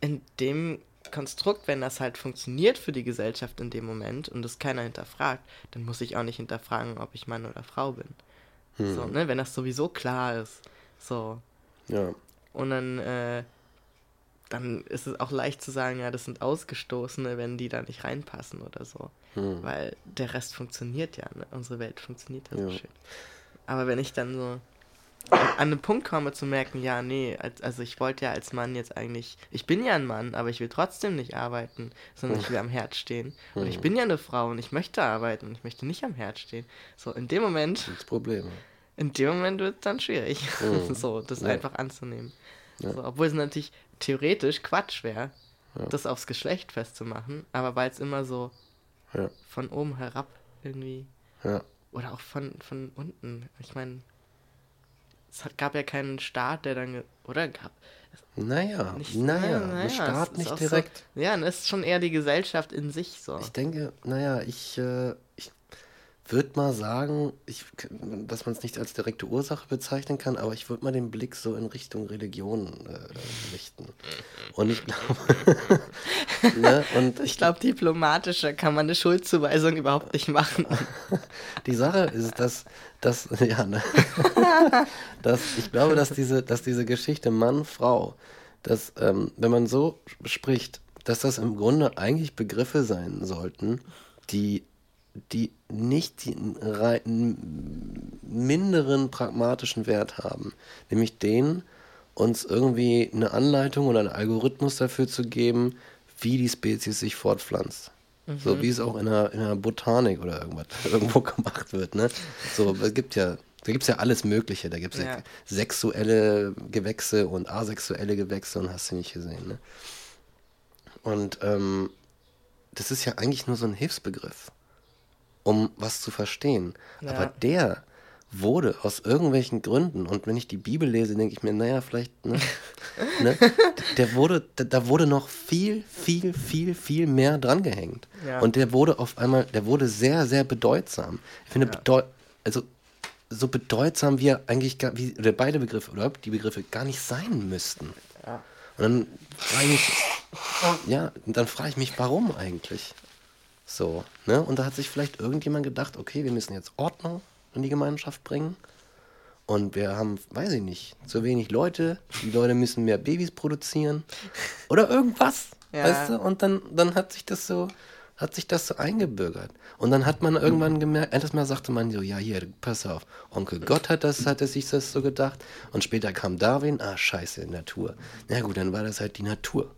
in dem Konstrukt, wenn das halt funktioniert für die Gesellschaft in dem Moment und das keiner hinterfragt, dann muss ich auch nicht hinterfragen, ob ich Mann oder Frau bin. Hm. So, ne? Wenn das sowieso klar ist. So. Ja. Und dann, äh, dann ist es auch leicht zu sagen, ja, das sind Ausgestoßene, wenn die da nicht reinpassen oder so. Hm. Weil der Rest funktioniert ja, ne? Unsere Welt funktioniert ja so schön. Aber wenn ich dann so an einen Punkt komme zu merken, ja, nee, also ich wollte ja als Mann jetzt eigentlich, ich bin ja ein Mann, aber ich will trotzdem nicht arbeiten, sondern ich will am Herd stehen. Und ich bin ja eine Frau und ich möchte arbeiten und ich möchte nicht am Herd stehen. So, in dem Moment. Das Problem. In dem Moment wird es dann schwierig, mhm. so, das ja. einfach anzunehmen. Ja. So, obwohl es natürlich theoretisch Quatsch wäre, ja. das aufs Geschlecht festzumachen, aber weil es immer so von oben herab irgendwie. Oder auch von, von unten. Ich meine, es gab ja keinen Staat, der dann, oder gab. Naja, nicht, naja, naja, ein Staat nicht direkt. So, ja, das ist schon eher die Gesellschaft in sich so. Ich denke, naja, ich, äh, ich würde mal sagen, ich, dass man es nicht als direkte Ursache bezeichnen kann, aber ich würde mal den Blick so in Richtung Religion äh, richten. Und ich glaube, ne, und ich glaube, diplomatischer kann man eine Schuldzuweisung überhaupt nicht machen. Die Sache ist, dass, dass ja, ne, dass ich glaube, dass diese, dass diese Geschichte Mann, Frau, dass, ähm, wenn man so spricht, dass das im Grunde eigentlich Begriffe sein sollten, die die nicht den minderen pragmatischen Wert haben, nämlich den, uns irgendwie eine Anleitung oder einen Algorithmus dafür zu geben, wie die Spezies sich fortpflanzt. Mhm. So wie es auch in der, in der Botanik oder irgendwas irgendwo gemacht wird. Ne? So, es gibt ja, da gibt es ja alles Mögliche. Da gibt es ja. sexuelle Gewächse und asexuelle Gewächse und hast du nicht gesehen. Ne? Und ähm, das ist ja eigentlich nur so ein Hilfsbegriff um was zu verstehen. Ja. Aber der wurde aus irgendwelchen Gründen, und wenn ich die Bibel lese, denke ich mir, naja, vielleicht, ne, ne der wurde, da wurde noch viel, viel, viel, viel mehr drangehängt. Ja. Und der wurde auf einmal, der wurde sehr, sehr bedeutsam. Ich finde, ja. bedeu also so bedeutsam wie er eigentlich, gar, wie, oder beide Begriffe, oder die Begriffe gar nicht sein müssten. Ja. Und dann frage ich mich, ja, dann frage ich mich, warum eigentlich? So, ne? Und da hat sich vielleicht irgendjemand gedacht, okay, wir müssen jetzt Ordnung in die Gemeinschaft bringen. Und wir haben, weiß ich nicht, zu wenig Leute. Die Leute müssen mehr Babys produzieren. Oder irgendwas. Ja. Weißt du? Und dann, dann hat sich das so, hat sich das so eingebürgert. Und dann hat man irgendwann gemerkt, endlich mal sagte man so, ja, hier, pass auf, Onkel Gott hat das, hatte sich das so gedacht. Und später kam Darwin, ah, scheiße, Natur. Na gut, dann war das halt die Natur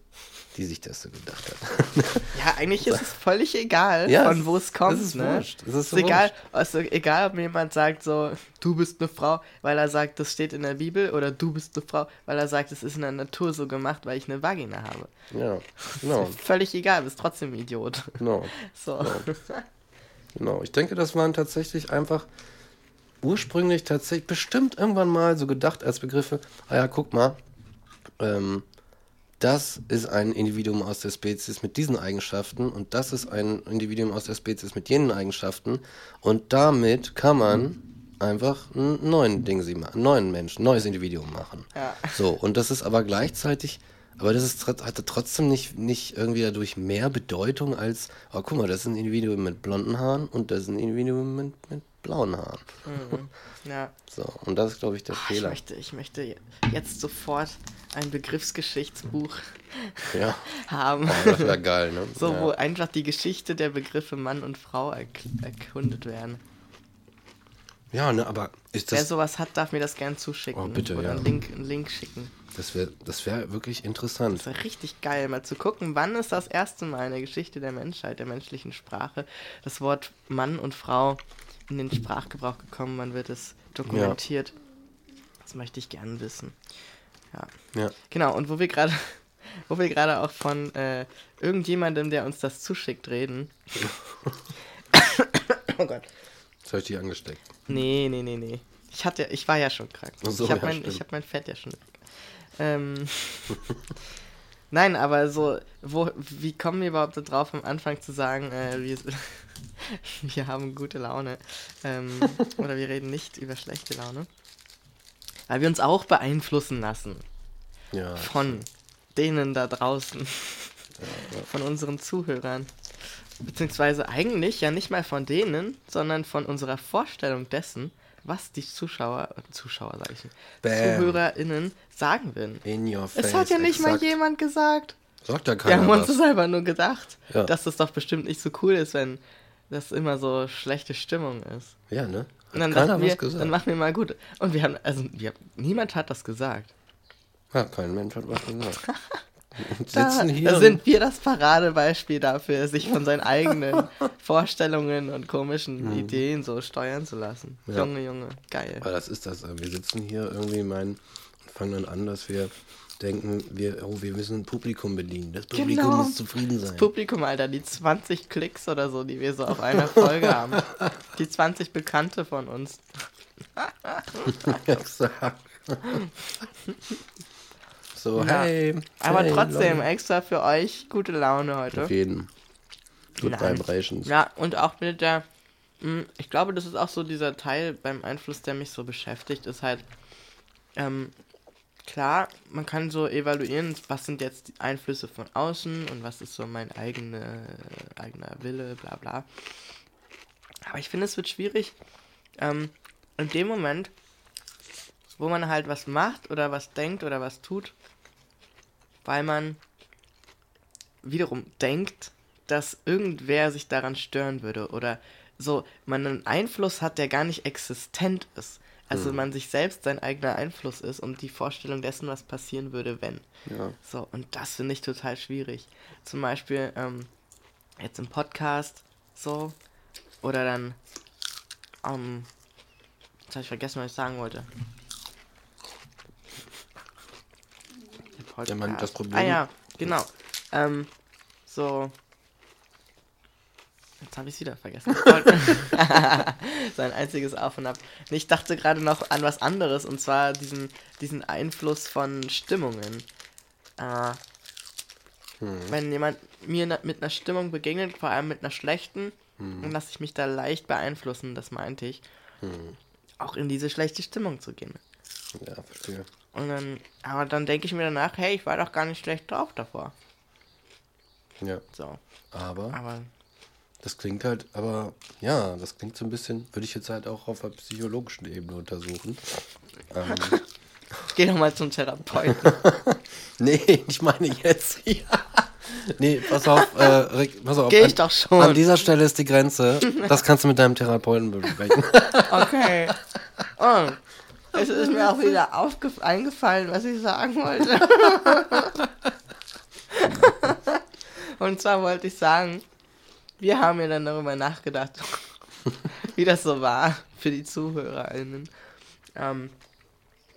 die sich das so gedacht hat. Ja, eigentlich ist es völlig egal, ja, von wo es kommt. Es ist ne? wurscht. Es ist, so ist egal, also egal, ob jemand sagt so, du bist eine Frau, weil er sagt, das steht in der Bibel, oder du bist eine Frau, weil er sagt, es ist in der Natur so gemacht, weil ich eine Vagina habe. Ja, genau. völlig egal, bist trotzdem ein Idiot. Genau. So. Genau. genau. Ich denke, das waren tatsächlich einfach ursprünglich tatsächlich bestimmt irgendwann mal so gedacht als Begriffe, ah ja, guck mal, ähm, das ist ein Individuum aus der Spezies mit diesen Eigenschaften und das ist ein Individuum aus der Spezies mit jenen Eigenschaften und damit kann man einfach einen neuen Ding sie machen, einen neuen Menschen, ein neues Individuum machen. Ja. So, und das ist aber gleichzeitig, aber das ist, hatte trotzdem nicht, nicht irgendwie dadurch mehr Bedeutung als, oh guck mal, das ist ein Individuum mit blonden Haaren und das ist ein Individuum mit, mit blauen Haaren. Mhm. Ja. So, und das ist, glaube ich, der oh, Fehler. Ich möchte, ich möchte jetzt sofort ein Begriffsgeschichtsbuch ja. haben. Oh, das wäre geil, ne? So, ja. wo einfach die Geschichte der Begriffe Mann und Frau erk erkundet werden. Ja, ne, aber ist Wer das. sowas hat, darf mir das gern zuschicken. Oh, bitte, Oder ja. einen, Link, einen Link schicken. Das wäre das wär wirklich interessant. Das wäre richtig geil, mal zu gucken, wann ist das erste Mal in der Geschichte der Menschheit, der menschlichen Sprache, das Wort Mann und Frau in den Sprachgebrauch gekommen, wann wird es dokumentiert. Das möchte ich gerne wissen. Ja. Ja. Genau, und wo wir gerade wo wir gerade auch von äh, irgendjemandem, der uns das zuschickt, reden. oh Gott. Das habe ich dich angesteckt. Nee, nee, nee, nee. Ich hatte, ich war ja schon krank. So, ich habe ja, mein, ich hab mein Fett ja schon weg. Ähm, Nein, aber so, wo, wie kommen wir überhaupt da drauf, am Anfang zu sagen, äh, wir, wir haben gute Laune? Ähm, oder wir reden nicht über schlechte Laune? Weil wir uns auch beeinflussen lassen Ja. von denen da draußen, von unseren Zuhörern. Beziehungsweise eigentlich ja nicht mal von denen, sondern von unserer Vorstellung dessen, was die Zuschauer, Zuschauer sag ich, Bam. ZuhörerInnen sagen würden. In your face. Es hat ja nicht mal exakt. jemand gesagt. Sagt ja Wir keiner haben uns das einfach nur gedacht, Ja. dass das doch bestimmt nicht so cool ist, wenn das immer so schlechte Stimmung ist. Ja, ne? Hat Und dann, keiner wir, was gesagt. dann machen wir mal gut. Und wir haben, also wir, niemand hat das gesagt. ja, kein Mensch hat was gesagt. Und Da, sitzen hier. da sind wir das Paradebeispiel dafür, sich von seinen eigenen Vorstellungen und komischen Ideen so steuern zu lassen. Mhm. Ja. Junge, Junge, geil. Aber das ist das. äh, Wir sitzen hier irgendwie meinen und fangen dann an, dass wir denken, wir, oh, wir müssen ein Publikum bedienen. Das Publikum Genau. muss zufrieden sein. Publikum, Alter, die 20 Klicks oder so, die wir so auf einer Folge haben. Die 20 Bekannte von uns. Exakt. So, Ja. hey. Aber hey, trotzdem, Leute. extra für euch gute Laune Auf heute. jeden. Good. Vibrations. Ja, und auch mit der, mh, ich glaube, das ist auch so dieser Teil beim Einfluss, der mich so beschäftigt, ist halt, ähm, klar, man kann so evaluieren, was sind jetzt die Einflüsse von außen und was ist so mein eigene, eigener Wille, bla bla. Aber ich finde, es wird schwierig, ähm, in dem Moment, wo man halt was macht oder was denkt oder was tut, weil man wiederum denkt, dass irgendwer sich daran stören würde oder so man einen Einfluss hat, der gar nicht existent ist. Also man sich selbst sein eigener Einfluss ist und die Vorstellung dessen, was passieren würde, wenn. Ja. So, und das finde ich total schwierig. Zum Beispiel ähm, jetzt im Podcast so oder dann ähm, jetzt habe ich vergessen, was ich sagen wollte. Der Ja, man, das Problem- Ah ja, genau. Ähm, so. Jetzt habe ich es wieder vergessen. Sein einziges Auf und Ab. Ich dachte gerade noch an was anderes und zwar diesen, diesen Einfluss von Stimmungen. Äh, Wenn jemand mir mit einer Stimmung begegnet, vor allem mit einer schlechten, dann lasse ich mich da leicht beeinflussen, das meinte ich. Auch in diese schlechte Stimmung zu gehen. Ja, verstehe. Und dann, aber dann denke ich mir danach, hey, ich war doch gar nicht schlecht drauf davor. Ja. So, Aber aber das klingt halt, aber ja, das klingt so ein bisschen, würde ich jetzt halt auch auf der psychologischen Ebene untersuchen. ähm, geh doch mal zum Therapeuten. nee, ich meine jetzt. Ja. Nee, pass auf, äh, Rick, pass auf. Geh ich an, doch schon. An dieser Stelle ist die Grenze. Das kannst du mit deinem Therapeuten besprechen. Okay. Oh, es ist mir auch wieder eingefallen, was ich sagen wollte. Und zwar wollte ich sagen, wir haben ja dann darüber nachgedacht, wie das so war für die ZuhörerInnen. Ähm,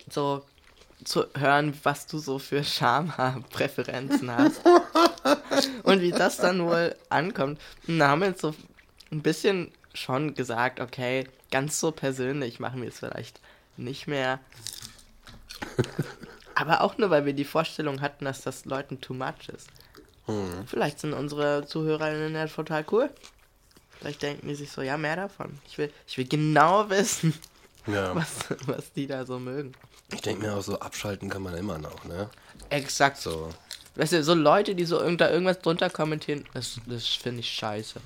so zu hören, was du so für Schamhaarpräferenzen hast. Und wie das dann wohl ankommt. Und da haben wir jetzt so ein bisschen schon gesagt, okay, ganz so persönlich machen wir es vielleicht nicht mehr. Aber auch nur, weil wir die Vorstellung hatten, dass das Leuten too much ist. Vielleicht sind unsere ZuhörerInnen ja total cool. Vielleicht denken die sich so, ja, mehr davon. Ich will, ich will genau wissen, Ja. was, was die da so mögen. Ich denke mir auch so, abschalten kann man immer noch, ne? Exakt. So. Weißt du, so Leute, die so irgend, da irgendwas drunter kommentieren, das, das finde ich scheiße.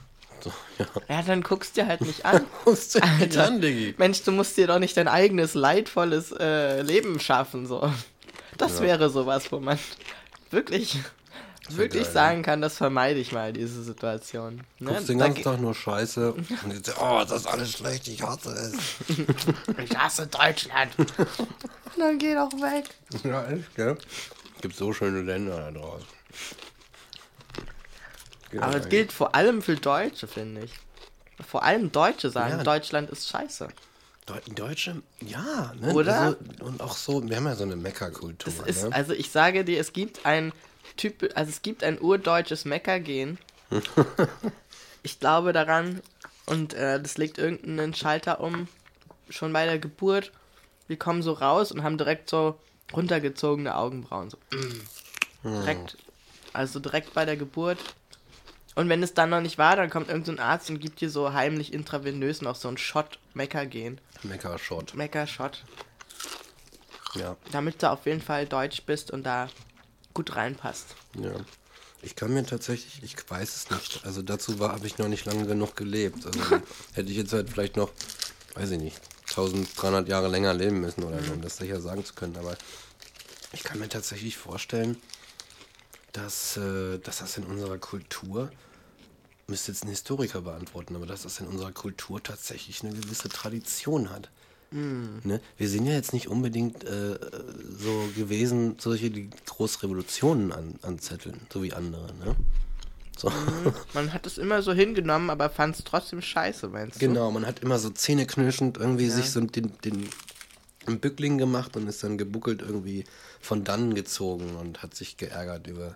So ja. Ja, dann guckst dir halt nicht an. Musst du nicht Alter. an, Diggi. Mensch, du musst dir doch nicht dein eigenes leidvolles äh, Leben schaffen, so. Das Ja. wäre sowas, wo man wirklich wirklich geil, sagen kann, das vermeide ich mal, diese Situation. Ne? Guckst den ganzen Tag nur Scheiße und jetzt, oh, das ist alles schlecht, ich hasse es. ich hasse Deutschland. Dann geh doch weg. Ja, echt, gell? Gibt so schöne Länder da draußen. Geht Aber es eigentlich. gilt vor allem für Deutsche, finde ich. Vor allem Deutsche sagen, Ja. Deutschland ist scheiße. Deu- Deutsche, ja, ne? Oder? Also, und auch so, wir haben ja so eine Meckerkultur. Ne? also ich sage dir, es gibt ein Typ, also es gibt ein urdeutsches Meckergehen. ich glaube daran und äh, das legt irgendeinen Schalter um, schon bei der Geburt. Wir kommen so raus und haben direkt so runtergezogene Augenbrauen. So. mm. Direkt, also direkt bei der Geburt. Und wenn es dann noch nicht war, dann kommt irgendein Arzt und gibt dir so heimlich intravenös noch so einen Shot Meckergehen. Meckershot. Mecker-Shot. Ja, Damit du auf jeden Fall deutsch bist und da gut reinpasst. ja. Ich kann mir tatsächlich, ich weiß es nicht. Also dazu war, habe ich noch nicht lange genug gelebt. Also hätte ich jetzt halt vielleicht noch, weiß ich nicht, 1300 Jahre länger leben müssen oder so, um das sicher sagen zu können. Aber ich kann mir tatsächlich vorstellen, dass, äh, dass das in unserer Kultur, müsste jetzt ein Historiker beantworten, aber dass das in unserer Kultur tatsächlich eine gewisse Tradition hat. Ne? Wir sind ja jetzt nicht unbedingt äh, so gewesen, solche, die groß Revolutionen an, anzetteln, so wie andere. Ne? So. Man hat es immer so hingenommen, aber fand es trotzdem scheiße, meinst du? Genau, man hat immer so zähneknirschend irgendwie sich so den, den einen Bückling gemacht und ist dann gebuckelt irgendwie von dannen gezogen und hat sich geärgert über.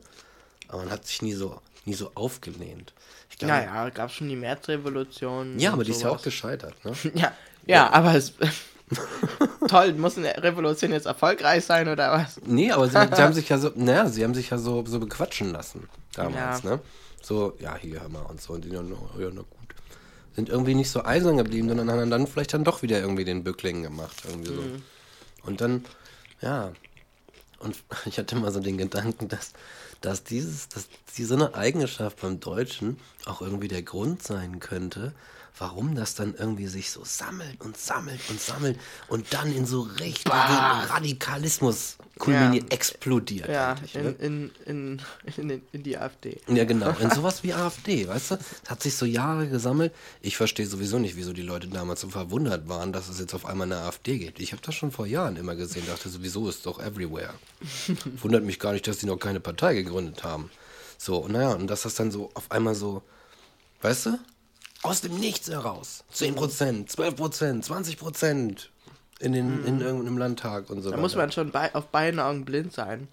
Aber man hat sich nie so, nie so aufgelehnt. Ich glaube, Naja, gab schon die Märzrevolution. ja, aber die ist ja auch gescheitert. Ne? Ja, ja, aber es. Toll, muss eine Revolution jetzt erfolgreich sein oder was? Nee, aber sie, sie haben sich ja so, naja, sie haben sich ja so, so bequatschen lassen damals, Ja. ne? So, ja, hier, hör mal und so. Und die oh, ja, na gut. Sind irgendwie nicht so eisern geblieben, sondern haben dann vielleicht dann doch wieder irgendwie den Bückling gemacht. Irgendwie so. Mhm. Und dann, ja. Und ich hatte mal so den Gedanken, dass, dass dieses, dass die so eine Eigenschaft beim Deutschen auch irgendwie der Grund sein könnte, warum das dann irgendwie sich so sammelt und sammelt und sammelt und dann in so richtigen Radikalismus kulminiert, Ja. explodiert. Ja, in, ne? in, in, in, in, in die AfD. Ja, genau. In sowas wie AfD, weißt du? Das hat sich so Jahre gesammelt. Ich verstehe sowieso nicht, wieso die Leute damals so verwundert waren, dass es jetzt auf einmal eine AfD gibt. Ich habe das schon vor Jahren immer gesehen, dachte sowieso ist doch everywhere. Wundert mich gar nicht, dass die noch keine Partei gegründet haben. So, und naja, und dass das dann so auf einmal so, weißt du? Aus dem Nichts heraus. 10%, 12%, 20% in, den, in irgendeinem Landtag und so Da muss weiter. man schon bei, auf beiden Augen blind sein,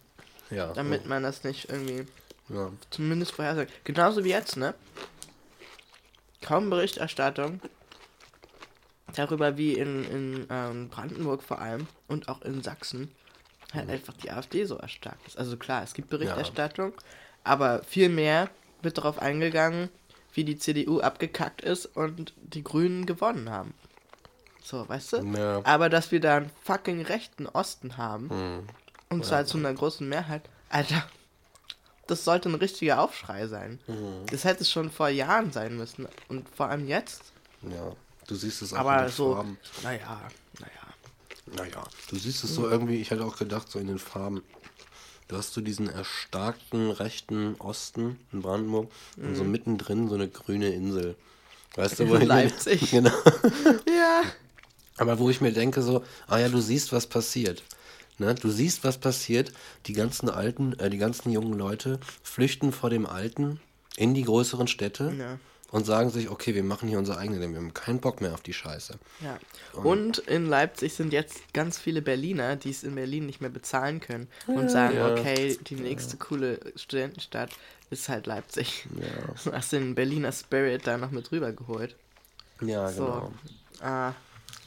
ja, damit man das nicht irgendwie ja. zumindest vorhersagen. Genauso wie jetzt, ne? Kaum Berichterstattung darüber, wie in, in ähm, Brandenburg vor allem und auch in Sachsen halt einfach die AfD so erstarkt ist. Also klar, es gibt Berichterstattung, aber viel mehr wird darauf eingegangen, wie die CDU abgekackt ist und die Grünen gewonnen haben. So, weißt du? Ja. Aber dass wir da einen fucking rechten Osten haben, und zwar zu einer großen Mehrheit, Alter, das sollte ein richtiger Aufschrei sein. Das hätte es schon vor Jahren sein müssen. Und vor allem jetzt. Ja, du siehst es auch in Aber den so, Farben. naja, naja. Naja, du siehst es so irgendwie, ich hätte auch gedacht, so in den Farben. Du hast so diesen erstarkten rechten Osten in Brandenburg und so mittendrin so eine grüne Insel. Weißt du, wo Leipzig. Genau. Ja. Aber wo ich mir denke, so, ah ja, du siehst, was passiert. Ne? Du siehst, was passiert. Die ganzen alten, äh, die ganzen jungen Leute flüchten vor dem Alten in die größeren Städte Ja. und sagen sich, okay, wir machen hier unser eigenes wir haben keinen Bock mehr auf die Scheiße. Ja. Und in Leipzig sind jetzt ganz viele Berliner, die es in Berlin nicht mehr bezahlen können und sagen, Ja. okay, die nächste coole Studentenstadt ist halt Leipzig. Ja. Hast den Berliner Spirit da noch mit rübergeholt. Ja, So. genau. Ah,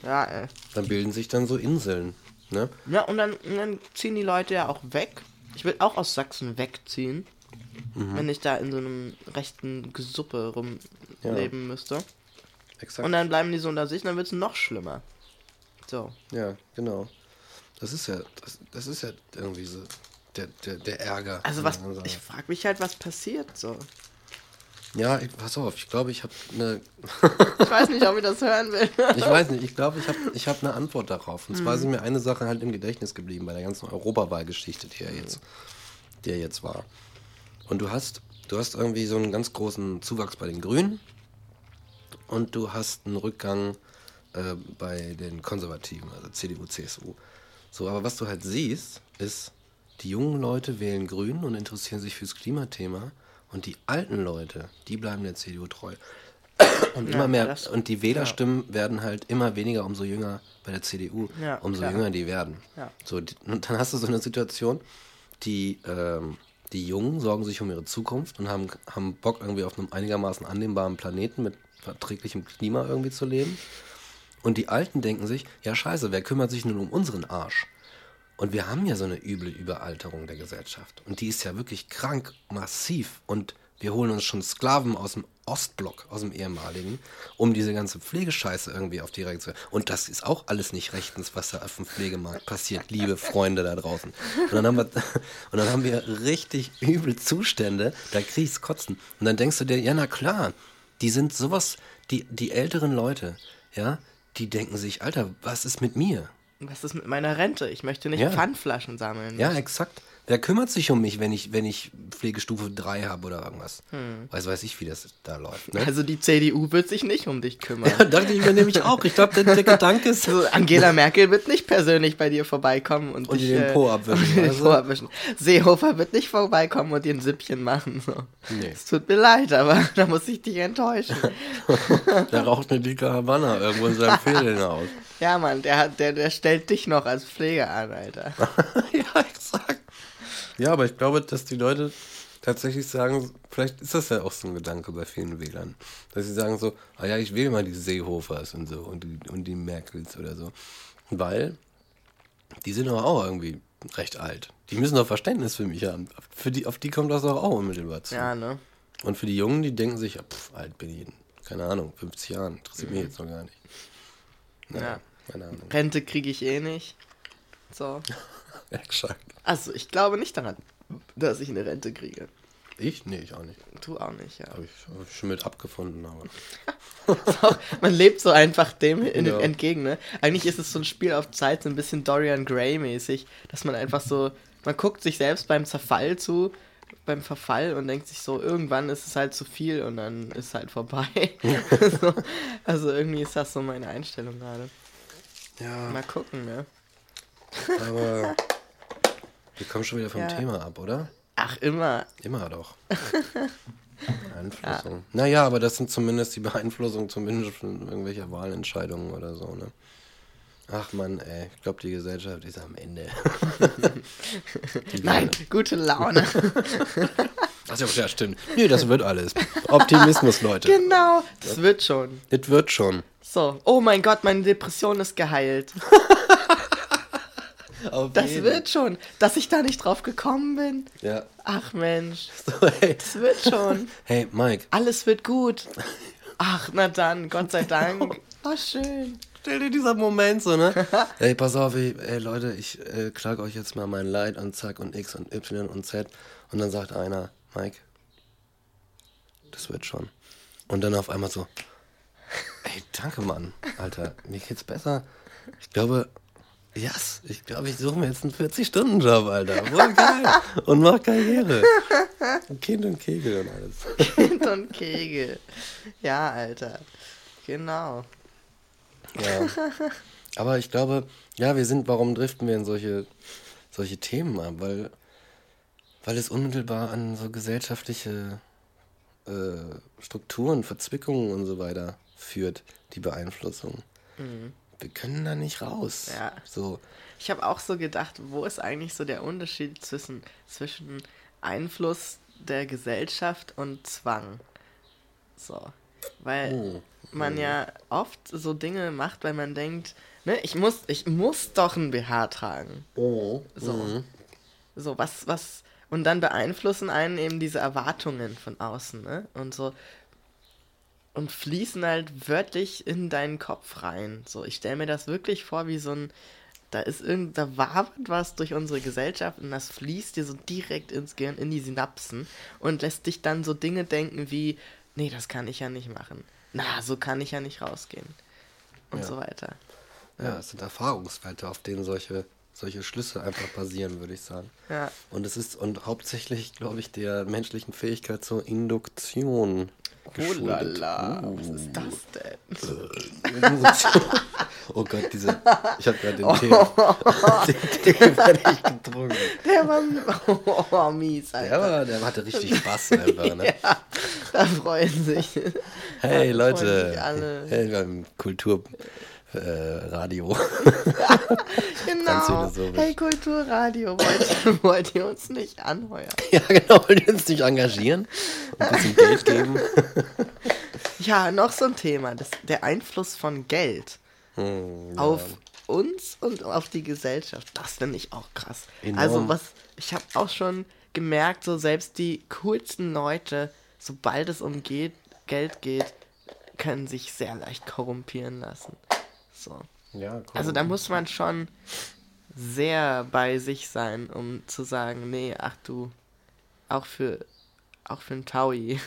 ja, ey. Da bilden sich dann so Inseln. Ne? Ja, und dann, und dann ziehen die Leute ja auch weg. Ich will auch aus Sachsen wegziehen, Mhm. wenn ich da in so einem rechten Gesuppe rumleben müsste. Exakt. Und dann bleiben die so unter sich, dann wird es noch schlimmer. So. ja, genau. Das ist ja, das, das ist ja irgendwie so der, der, der Ärger. Also was, ich frage mich halt, was passiert so. Ja, ich, pass auf, ich glaube, ich habe eine, Ich weiß nicht, ob ich das hören will. ich weiß nicht, ich glaube, ich habe ich hab eine Antwort darauf. Und Mhm. zwar ist mir eine Sache halt im Gedächtnis geblieben bei der ganzen Europawahlgeschichte, die ja jetzt, die ja jetzt war. Und du hast, du hast irgendwie so einen ganz großen Zuwachs bei den Grünen und du hast einen Rückgang äh, bei den Konservativen, also CDU, CSU. So, aber was du halt siehst, ist, die jungen Leute wählen Grün und interessieren sich fürs Klimathema und die alten Leute, die bleiben der CDU treu. Und Ja, immer mehr, das- und die Wählerstimmen werden halt immer weniger, umso jünger bei der CDU, Ja, umso klar. jünger die werden. Ja. So, die, und dann hast du so eine Situation, die, ähm, die Jungen sorgen sich um ihre Zukunft und haben, haben Bock irgendwie auf einem einigermaßen annehmbaren Planeten mit verträglichem Klima irgendwie zu leben. Und die Alten denken sich, ja scheiße, wer kümmert sich nun um unseren Arsch? Und wir haben ja so eine üble Überalterung der Gesellschaft. Und die ist ja wirklich krank, massiv. Und wir holen uns schon Sklaven aus dem Ostblock, aus dem ehemaligen, um diese ganze Pflegescheiße irgendwie auf die Reihe zu Und das ist auch alles nicht rechtens, was da auf dem Pflegemarkt passiert, liebe Freunde da draußen. Und dann haben wir, und dann haben wir richtig üble Zustände, da kriegst kotzen. Und dann denkst du dir, ja na klar, die sind sowas, die, die älteren Leute, ja, die denken sich, Alter, was ist mit mir? Was ist mit meiner Rente? Ich möchte nicht Ja. Pfandflaschen sammeln. Ja, exakt. Wer kümmert sich um mich, wenn ich, wenn ich Pflegestufe 3 habe oder irgendwas? Weiß, weiß ich, wie das da läuft. Ne? Also die CDU wird sich nicht um dich kümmern. Ja, dachte ich mir nämlich auch. Ich glaube, der, der Gedanke ist. Also Angela Merkel wird nicht persönlich bei dir vorbeikommen und, Und dich, dir den äh, Po abwischen, den du? Po abwischen. Seehofer wird nicht vorbeikommen und dir ein Süppchen machen. So. Nee. Es tut mir leid, aber da muss ich dich enttäuschen. Der raucht eine dicke Havanna irgendwo in seinem Ferienhaus. ja, Mann, der, hat, der, der stellt dich noch als Pfleger an, Alter. ja, exakt. Ja, aber ich glaube, dass die Leute tatsächlich sagen, vielleicht ist das ja auch so ein Gedanke bei vielen Wählern, dass sie sagen so, ah ja, ich wähle mal die Seehofers und so und die, und die Merkels oder so. Weil die sind doch auch irgendwie recht alt. Die müssen doch Verständnis für mich haben. Für die, auf die kommt das doch auch unmittelbar zu. Ja, ne? Und für die Jungen, die denken sich, pff, alt bin ich, in, keine Ahnung, 50 Jahren, interessiert mich jetzt noch gar nicht. Naja, Ja. keine Ahnung. Rente kriege ich eh nicht. So. Exakt. Also, ich glaube nicht daran, dass ich eine Rente kriege. Ich? Nee, ich auch nicht. Tu auch nicht, ja. Habe ich, hab ich schon mit abgefunden, aber. Man lebt so einfach dem Ja. entgegen, ne? Eigentlich ist es so ein Spiel auf Zeit, so ein bisschen Dorian Gray mäßig, dass man einfach so, man guckt sich selbst beim Zerfall zu, beim Verfall und denkt sich so, irgendwann ist es halt zu viel und dann ist halt vorbei. so, also irgendwie ist das so meine Einstellung gerade. Ja, Mal gucken, ne? Aber. Wir kommen schon wieder vom Ja. Thema ab, oder? Ach, immer. Immer doch. Beeinflussung. Naja, aber das sind zumindest die Beeinflussungen, zumindest von irgendwelcher Wahlentscheidungen oder so, ne? Ach man, ey, ich glaube, die Gesellschaft ist am Ende. Nein, gute Laune. Ach ja, ja, stimmt. Nee, das wird alles. Optimismus, Leute. genau, das wird schon. Das wird schon. So, oh mein Gott, meine Depression ist geheilt. Auf Das jeden. wird schon. Dass ich da nicht drauf gekommen bin. Ja. Ach Mensch, So, hey. das wird schon. hey, Mike, Alles wird gut. Ach, na dann, Gott sei Dank. Oh, schön. Stell dir dieser Moment so, ne? ey, pass auf, ey, ey Leute, ich äh, klage euch jetzt mal mein Leid und zack und X und Y und Z. Und dann sagt einer, Mike, das wird schon. Und dann auf einmal so, ey, danke, Mann, Alter, mir geht's besser. Ich glaube, yes, ich glaube, ich suche mir jetzt einen 40-Stunden-Job, Alter. Voll geil. Und mach Karriere. Und Kind und Kegel und alles. Kind und Kegel. Ja, Alter. Genau. Ja. Aber ich glaube, ja, wir sind, warum driften wir in solche, solche Themen ab? Weil, weil es unmittelbar an so gesellschaftliche äh, Strukturen, Verzwickungen und so weiter führt, die Beeinflussung. Wir können da nicht raus. Mhm. Ja. So, Ich habe auch so gedacht, wo ist eigentlich so der Unterschied zwischen, zwischen Einfluss der Gesellschaft und Zwang? So. Weil Oh. man ja oft so Dinge macht, weil man denkt, ne, ich muss, ich muss doch ein BH tragen. oh. So. So, was, was, und dann beeinflussen einen eben diese Erwartungen von außen, ne? Und so, und fließen halt wörtlich in deinen Kopf rein. So, ich stelle mir das wirklich vor wie so ein, da ist irgend, da wabert was durch unsere Gesellschaft und das fließt dir so direkt ins Gehirn, in die Synapsen und lässt dich dann so Dinge denken wie, nee, das kann ich ja nicht machen. Na, so kann ich ja nicht rausgehen. Und Ja. so weiter. Ja, es sind Erfahrungswerte, auf denen solche solche Schlüsse einfach passieren, würde ich sagen. Ja. Und es ist und hauptsächlich, glaube ich, der menschlichen Fähigkeit zur Induktion. Oh lala, Uh. was ist das denn? Induktion. oh Gott, diese. Ich habe gerade den Tee. den Tee werde ich getrunken. Der war oh, mies, Alter. Der, war, der hatte richtig Spaß einfach, ne? Ja, da freuen sich. Hey Da freuen Leute, sich alle. hey, beim Kulturradio. Äh, Radio. Genau. Hey, Kulturradio, wollt, wollt ihr uns nicht anheuern? ja, genau, wollt ihr uns nicht engagieren? Und ein bisschen Geld geben? Ja, noch so ein Thema. Das, der Einfluss von Geld Hm, ja. auf uns und auf die Gesellschaft. Das finde ich auch krass. Enorm. Also was, ich habe auch schon gemerkt, so selbst die coolsten Leute, sobald es um geht, Geld geht, können sich sehr leicht korrumpieren lassen. So. Ja, cool. Also da muss man schon sehr bei sich sein, um zu sagen, nee, ach du, auch für auch für einen Taui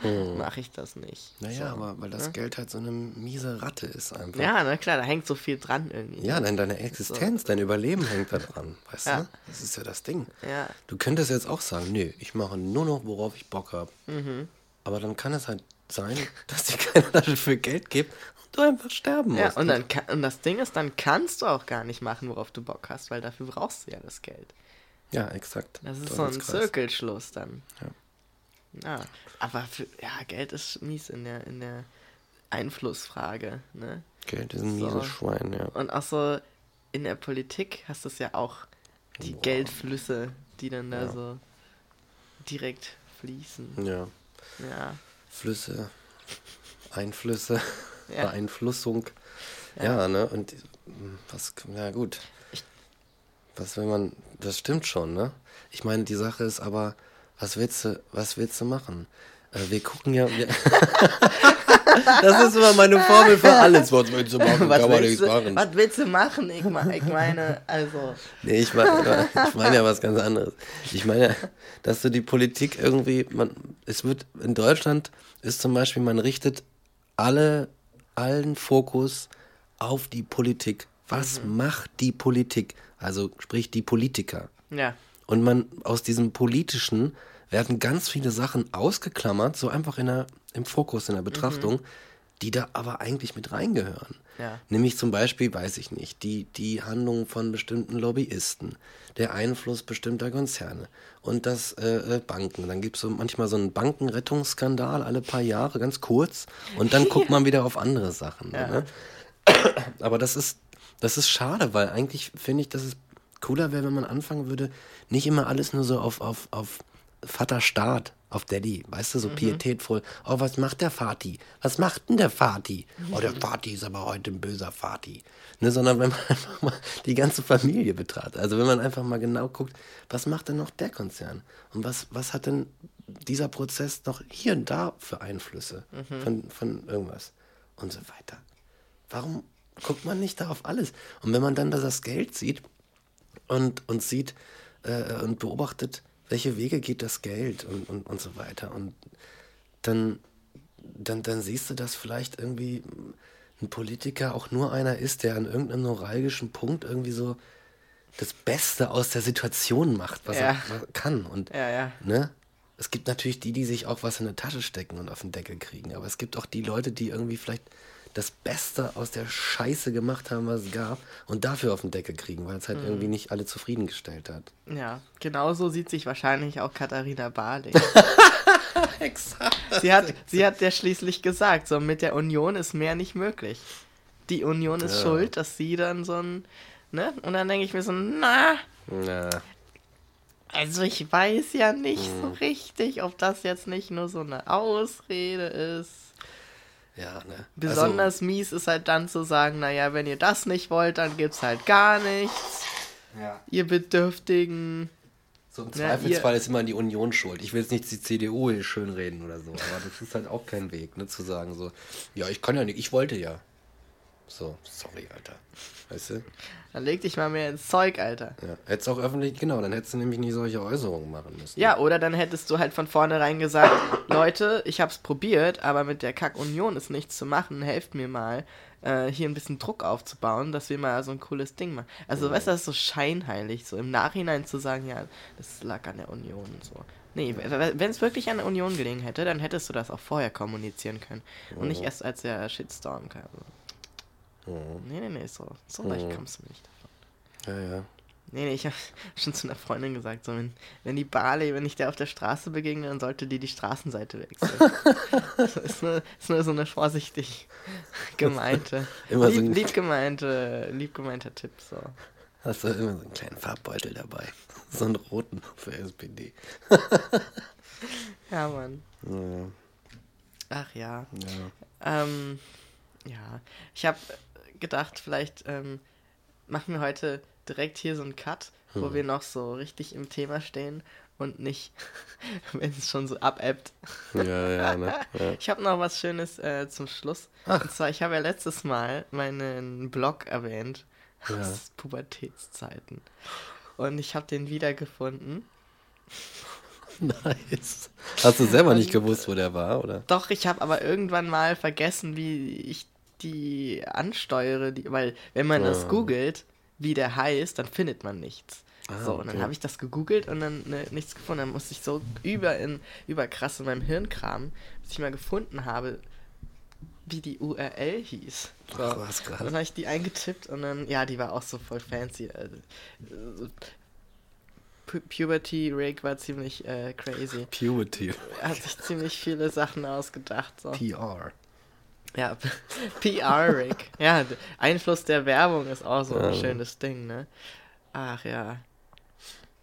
mache ich das nicht. Hm. Naja, so. aber weil das Geld halt so eine miese Ratte ist einfach. Ja, na klar, da hängt so viel dran irgendwie. Ja, denn deine Existenz, dein Überleben hängt da dran, weißt Ja. du? Das ist ja das Ding. Ja. Du könntest jetzt auch sagen, nö, ich mache nur noch, worauf ich Bock habe. Mhm. Aber dann kann es halt sein, dass dir keiner dafür Geld gibt du einfach sterben musst. Ja, und, dann kann, und das Ding ist, dann kannst du auch gar nicht machen, worauf du Bock hast, weil dafür brauchst du ja das Geld. ja, exakt. Das ist so ein. Zirkelschluss dann. Ja. Ja, aber für, ja, Geld ist mies in der, in der Einflussfrage, ne? Geld ist ein So. mieses Schwein, ja. Und auch so in der Politik hast du es ja auch die Boah. Geldflüsse, die dann da Ja. so direkt fließen. Ja. Ja. Flüsse, Einflüsse, Ja. Beeinflussung. Ja. Ja, ne? Und mm, was, ja gut. Was will man, das stimmt schon, ne? Ich meine, die Sache ist aber, was willst du, was willst du machen? Äh, wir gucken ja, wir das ist immer meine Formel für alles. Was willst du machen? Was willst, du, machen. was willst du machen? Ich meine, also. Nee, ich meine ich meine ja was ganz anderes. Ich meine, dass du die Politik irgendwie, man, es wird, in Deutschland ist zum Beispiel, man richtet alle, allen Fokus auf die Politik. Was macht die Politik? Also sprich die Politiker. Ja. Und man aus diesem Politischen werden ganz viele Sachen ausgeklammert, so einfach in der, im Fokus, in der Betrachtung, die da aber eigentlich mit reingehören. Ja. Nämlich zum Beispiel, weiß ich nicht, die, die Handlungen von bestimmten Lobbyisten, der Einfluss bestimmter Konzerne und das äh, äh, Banken. Dann gibt es so manchmal so einen Bankenrettungsskandal alle paar Jahre, ganz kurz, und dann guckt man wieder auf andere Sachen. Ja. Ne? Aber das ist, das ist schade, weil eigentlich finde ich, dass es cooler wäre, wenn man anfangen würde, nicht immer alles nur so auf, auf, auf Vater Staat, auf Daddy, weißt du, so pietätvoll. Oh, was macht der Vati? Was macht denn der Vati? Oh, der Vati ist aber heute ein böser Vati. Ne, sondern wenn man einfach mal die ganze Familie betrachtet. Also wenn man einfach mal genau guckt, was macht denn noch der Konzern? Und was, was hat denn dieser Prozess noch hier und da für Einflüsse von, von irgendwas? Und so weiter. Warum guckt man nicht da auf alles? Und wenn man dann da das Geld sieht und, und sieht äh, und beobachtet, welche Wege geht das Geld und, und, und so weiter. Und dann, dann, dann siehst du, dass vielleicht irgendwie ein Politiker auch nur einer ist, der an irgendeinem neuralgischen Punkt irgendwie so das Beste aus der Situation macht, was Ja. er kann. Und Ja, ja. ne? Es gibt natürlich die, die sich auch was in eine Tasche stecken und auf den Deckel kriegen. Aber es gibt auch die Leute, die irgendwie vielleicht das Beste aus der Scheiße gemacht haben, was es gab, und dafür auf den Deckel kriegen, weil es halt irgendwie nicht alle zufriedengestellt hat. Ja, genauso sieht sich wahrscheinlich auch Katharina Barley. Exakt. sie, hat, sie hat ja schließlich gesagt, so mit der Union ist mehr nicht möglich. Die Union ist Ja. schuld, dass sie dann so ein, ne? Und dann denke ich mir so, na, Ja, also ich weiß ja nicht so Mhm. richtig, ob das jetzt nicht nur so eine Ausrede ist. Ja, ne? Besonders mies ist halt dann zu sagen, naja, wenn ihr das nicht wollt, dann gibt's halt gar nichts. Also, ja. Ihr Bedürftigen. So im Ja, Zweifelsfall ist immer die Union schuld. Ich will jetzt nicht die CDU hier schönreden oder so, aber das ist halt auch kein Weg, ne? Zu sagen so, ja, ich kann ja nicht, ich wollte ja. So, sorry, Alter. Weißt du? Dann leg dich mal mehr ins Zeug, Alter. Ja. Hättest auch öffentlich, genau, dann hättest du nämlich nie solche Äußerungen machen müssen. Ja, oder dann hättest du halt von vornherein gesagt, Leute, ich hab's probiert, aber mit der Kack-Union ist nichts zu machen, helft mir mal, äh, hier ein bisschen Druck aufzubauen, dass wir mal so ein cooles Ding machen. Also, Ja. weißt du, das ist so scheinheilig, so im Nachhinein zu sagen, ja, das lag an der Union und so. Nee, wenn es wirklich an der Union gelegen hätte, dann hättest du das auch vorher kommunizieren können. Und nicht erst als der Shitstorm kam. Mhm. Nee, nee, nee, so, so leicht Mhm. kommst du mir nicht davon. Ja, ja. Nee, nee, ich habe schon zu einer Freundin gesagt, so, wenn, wenn die Barley, wenn ich der auf der Straße begegne, dann sollte die die Straßenseite wechseln. das ist nur, ist nur so eine vorsichtig gemeinte, Immer so lieb, ein- lieb gemeinte, lieb gemeinter Tipp, so. Hast du immer so einen kleinen Farbbeutel dabei. So einen roten für SPD. Ja, Mann. Ja, Ach ja. ja. Ähm, ja. Ich habe gedacht, vielleicht ähm, machen wir heute direkt hier so einen Cut, wo Hm. wir noch so richtig im Thema stehen und nicht, wenn es schon so abebbt. Ja, ja, ne? Ja. Ich habe noch was Schönes äh, zum Schluss. Ach. Und zwar, ich habe ja letztes Mal meinen Blog erwähnt Ja. aus Pubertätszeiten. Und ich habe den wiedergefunden. Nice. Hast du selber nicht gewusst, wo der war, oder? Doch, ich habe aber irgendwann mal vergessen, wie ich die ansteuere, die, weil wenn man das Ah. googelt, wie der heißt, dann findet man nichts. Ah, so, und dann habe ich das gegoogelt und dann ne, nichts gefunden. Dann musste ich so über in überkrass in meinem Hirn kramen, bis ich mal gefunden habe, wie die URL hieß. So. Ach, was krass. Dann habe ich die eingetippt und dann, ja, die war auch so voll fancy. Also, Pu Puberty Rig war ziemlich äh, crazy. Puberty. Er hat sich ziemlich viele Sachen ausgedacht. So. PR. Ja, PR-Rig. ja, Einfluss der Werbung ist auch so ein Ja. schönes Ding, ne? Ach ja.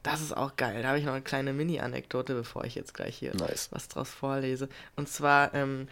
Das ist auch geil. Da habe ich noch eine kleine Mini-Anekdote, bevor ich jetzt gleich hier Nice. was draus vorlese. Und zwar, ähm,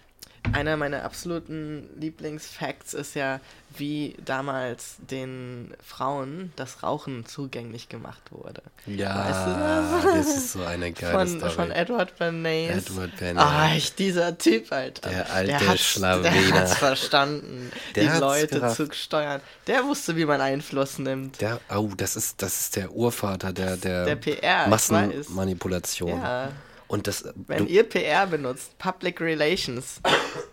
einer meiner absoluten Lieblingsfacts ist ja, wie damals den Frauen das Rauchen zugänglich gemacht wurde. Ja, Weißt du das? das ist so eine geile Von, Story. von Edward Bernays. Edward Bernays. Ah, ich, dieser Typ, Alter. Der alte der Schlawiner. Der hat's verstanden, Der die hat's Leute gerafft. zu steuern. Der wusste, wie man Einfluss nimmt. Der, oh, das ist, das ist der Urvater der, der, Der PR. Massenmanipulation. Ja. Und das, Wenn ihr PR benutzt, Public Relations,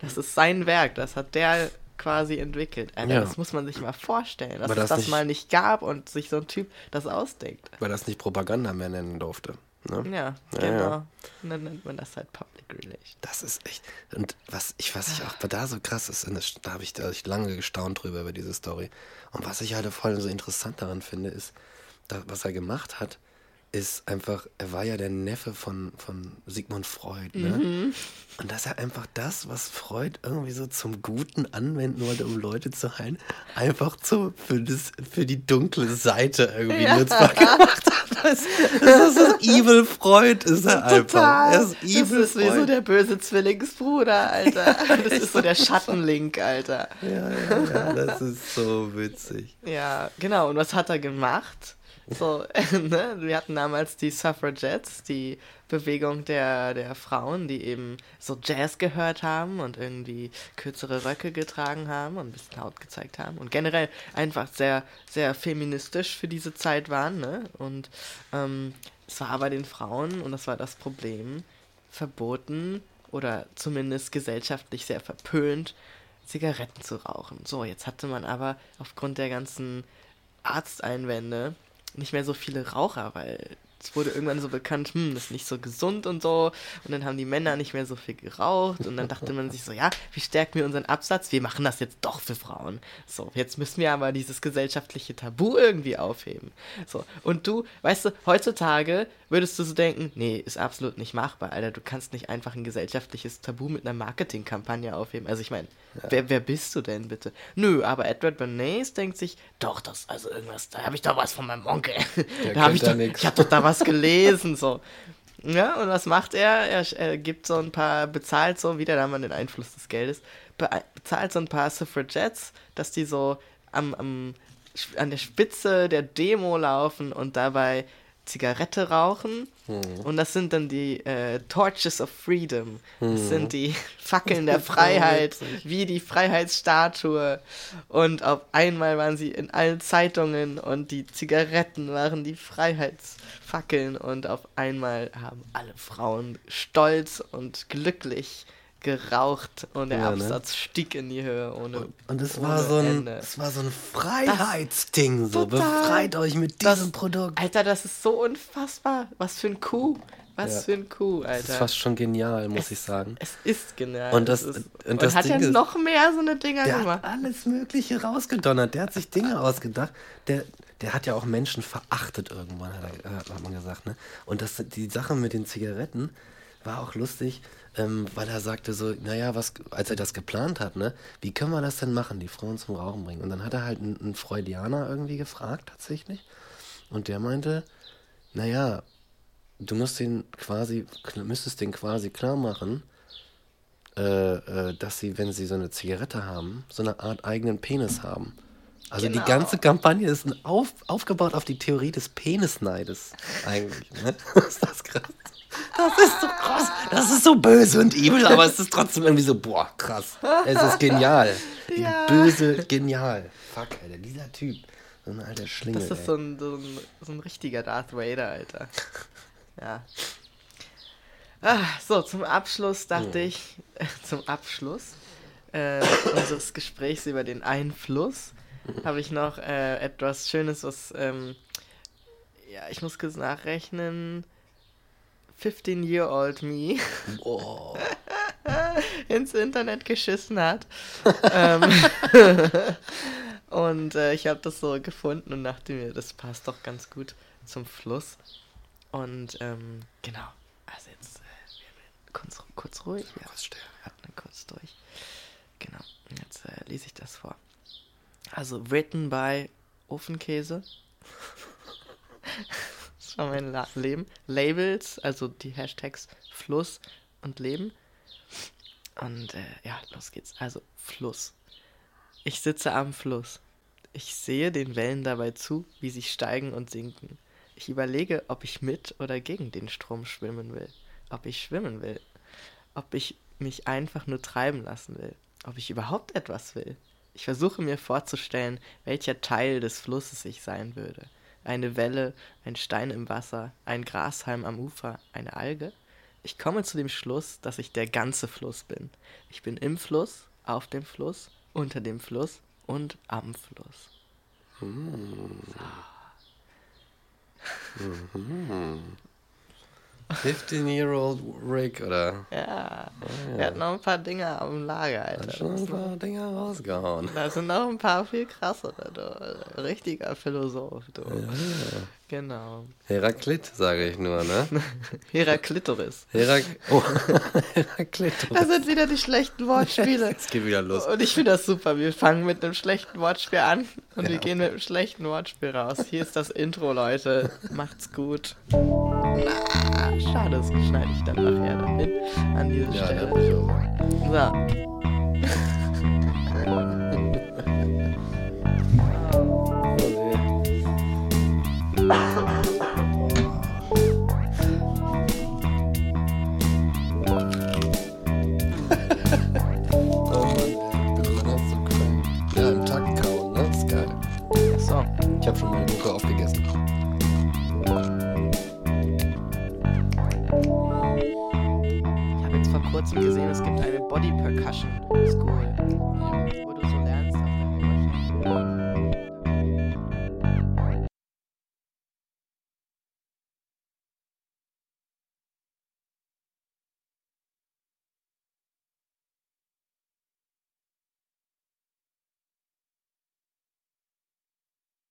das ist sein Werk, das hat der quasi entwickelt. Alter, Ja. Das muss man sich mal vorstellen, dass Aber es das das nicht- mal nicht gab und sich so ein Typ das ausdenkt. weil das nicht Propaganda mehr nennen durfte. Ne? Ja, Ja, genau. ja. Und dann nennt man das halt Public Relations. Das ist echt. Und was ich, was ich auch da so krass ist, das, da habe ich, da hab ich lange gestaunt drüber über diese Story. Und was ich halt voll so interessant daran finde, ist, da, was er gemacht hat, ist einfach, er war ja der Neffe von, von Sigmund Freud, ne? Mhm. Und dass er einfach das, was Freud irgendwie so zum Guten anwenden wollte, um Leute zu heilen, einfach so für, das, für die dunkle Seite irgendwie Ja. nutzbar gemacht hat. Das, das ist so Evil Freud, ist er einfach. Total. Er ist Evil das ist wie so Freud. der böse Zwillingsbruder, Alter. Das ist so der Schattenlink, Alter. Ja, ja, ja, das ist so witzig. Ja, genau. Und was hat er gemacht? So, ne? Wir hatten damals die Suffragettes, die Bewegung der, der Frauen, die eben so Jazz gehört haben und irgendwie kürzere Röcke getragen haben und ein bisschen Haut gezeigt haben und generell einfach sehr, sehr feministisch für diese Zeit waren, ne? Und ähm, es war aber den Frauen, und das war das Problem, verboten oder zumindest gesellschaftlich sehr verpönt, Zigaretten zu rauchen. So, jetzt hatte man aber aufgrund der ganzen Arzteinwände nicht mehr so viele Raucher, weil es wurde irgendwann so bekannt, hm, das ist nicht so gesund und so. Und dann haben die Männer nicht mehr so viel geraucht. Und dann dachte man sich so, ja, wie stärken wir unseren Absatz? Wir machen das jetzt doch für Frauen. So, jetzt müssen wir aber dieses gesellschaftliche Tabu irgendwie aufheben. So, und du, weißt du, heutzutage würdest du so denken, nee, ist absolut nicht machbar, Alter. Du kannst nicht einfach ein gesellschaftliches Tabu mit einer Marketingkampagne aufheben. Also ich meine, wer, wer bist du denn bitte? Nö, aber Edward Bernays denkt sich, doch, das, also irgendwas, da habe ich doch was von meinem Onkel. Der da habe ich da doch, ich habe doch da was gelesen, so. Ja, und was macht er? Er, er gibt so ein paar, bezahlt so, wieder da haben wir den Einfluss des Geldes, be bezahlt so ein paar Suffragettes, dass die so am, am, an der Spitze der Demo laufen und dabei Zigarette rauchen. Hm. Und das sind dann die äh, Torches of Freedom. Hm. Das sind die Fackeln der Freiheit, wie die Freiheitsstatue. Und auf einmal waren sie in allen Zeitungen und die Zigaretten waren die Freiheitsfackeln. Und auf einmal haben alle Frauen stolz und glücklich geraucht und der Ja, ne? Absatz stieg in die Höhe ohne Und es ohne war so ein, Ende. es war so ein Freiheitsding. So. Total. Befreit euch mit Das- diesem Produkt. Alter, das ist so unfassbar. Was für ein Coup. Was Ja. für ein Coup, Alter. Das ist fast schon genial, muss ich sagen. Es ist genial. Und das- es ist, und und, das hat ja ist- noch mehr so eine Dinger Der gemacht. hat alles Mögliche rausgedonnert. Der hat sich Dinge ausgedacht. Der, der hat ja auch Menschen verachtet irgendwann, hat, er, hat man gesagt. Ne? Und das, die Sache mit den Zigaretten war auch lustig, ähm, weil er sagte so, naja, was, als er das geplant hat, ne, wie können wir das denn machen, die Frauen zum Rauchen bringen? Und dann hat er halt einen, einen Freudianer irgendwie gefragt, tatsächlich. Und der meinte, naja, du musst den quasi, müsstest den quasi klar machen, äh, äh, dass sie, wenn sie so eine Zigarette haben, so eine Art eigenen Penis haben. Also Genau. die ganze Kampagne ist auf, aufgebaut auf die Theorie des Penisneides eigentlich. Ne? ist das krass? Das ist so krass. Das ist so böse und übel, aber es ist trotzdem irgendwie so, boah, krass. Es ist genial. Ja. Böse, genial. Fuck, Alter, dieser Typ. So ein alter Schlingel. Das ist so ein, so, ein, so ein richtiger Darth Vader, Alter. Ja. Ah, so, zum Abschluss dachte ich, zum Abschluss äh, unseres Gesprächs über den Einfluss habe ich noch äh, etwas Schönes, was, ähm, ja, ich muss kurz nachrechnen. 15-year-old me ins Internet geschissen hat. ähm, und äh, ich habe das so gefunden und dachte mir, das passt doch ganz gut zum Fluss. Und ähm, genau, also jetzt äh, kurz, kurz ruhig. Wir Kurz still. atmen kurz durch. Genau, jetzt äh, lese ich das vor. Also, written by Ofenkäse. Das war mein La Leben. Labels, also die Hashtags Fluss und Leben. Und äh, ja, los geht's. Also, Fluss. Ich sitze am Fluss. Ich sehe den Wellen dabei zu, wie sie steigen und sinken. Ich überlege, ob ich mit oder gegen den Strom schwimmen will. Ob ich schwimmen will. Ob ich mich einfach nur treiben lassen will. Ob ich überhaupt etwas will. Ich versuche mir vorzustellen, welcher Teil des Flusses ich sein würde. Eine Welle, ein Stein im Wasser, ein Grashalm am Ufer, eine Alge. Ich komme zu dem Schluss, dass ich der ganze Fluss bin. Ich bin im Fluss, auf dem Fluss, unter dem Fluss und am Fluss. 15-year-old Rick, oder? Ja, er hat noch ein paar Dinge am Lager, Hat Alter. schon ein paar Dinger rausgehauen. Da sind noch ein paar viel krassere, du. Richtiger Philosoph, du. Genau. Heraklit, sage ich nur, ne? Heraklitoris. Herak oh, Heraklit. Da sind wieder die schlechten Wortspiele. Es geht wieder los. Und ich finde das super. Wir fangen mit einem schlechten Wortspiel an und wir Ja. gehen mit einem schlechten Wortspiel raus. Hier ist das Intro, Leute. Macht's gut. Na, schade, das schneide ich dann nachher dahin an diese Ja, Stelle. So. Body Percussion School.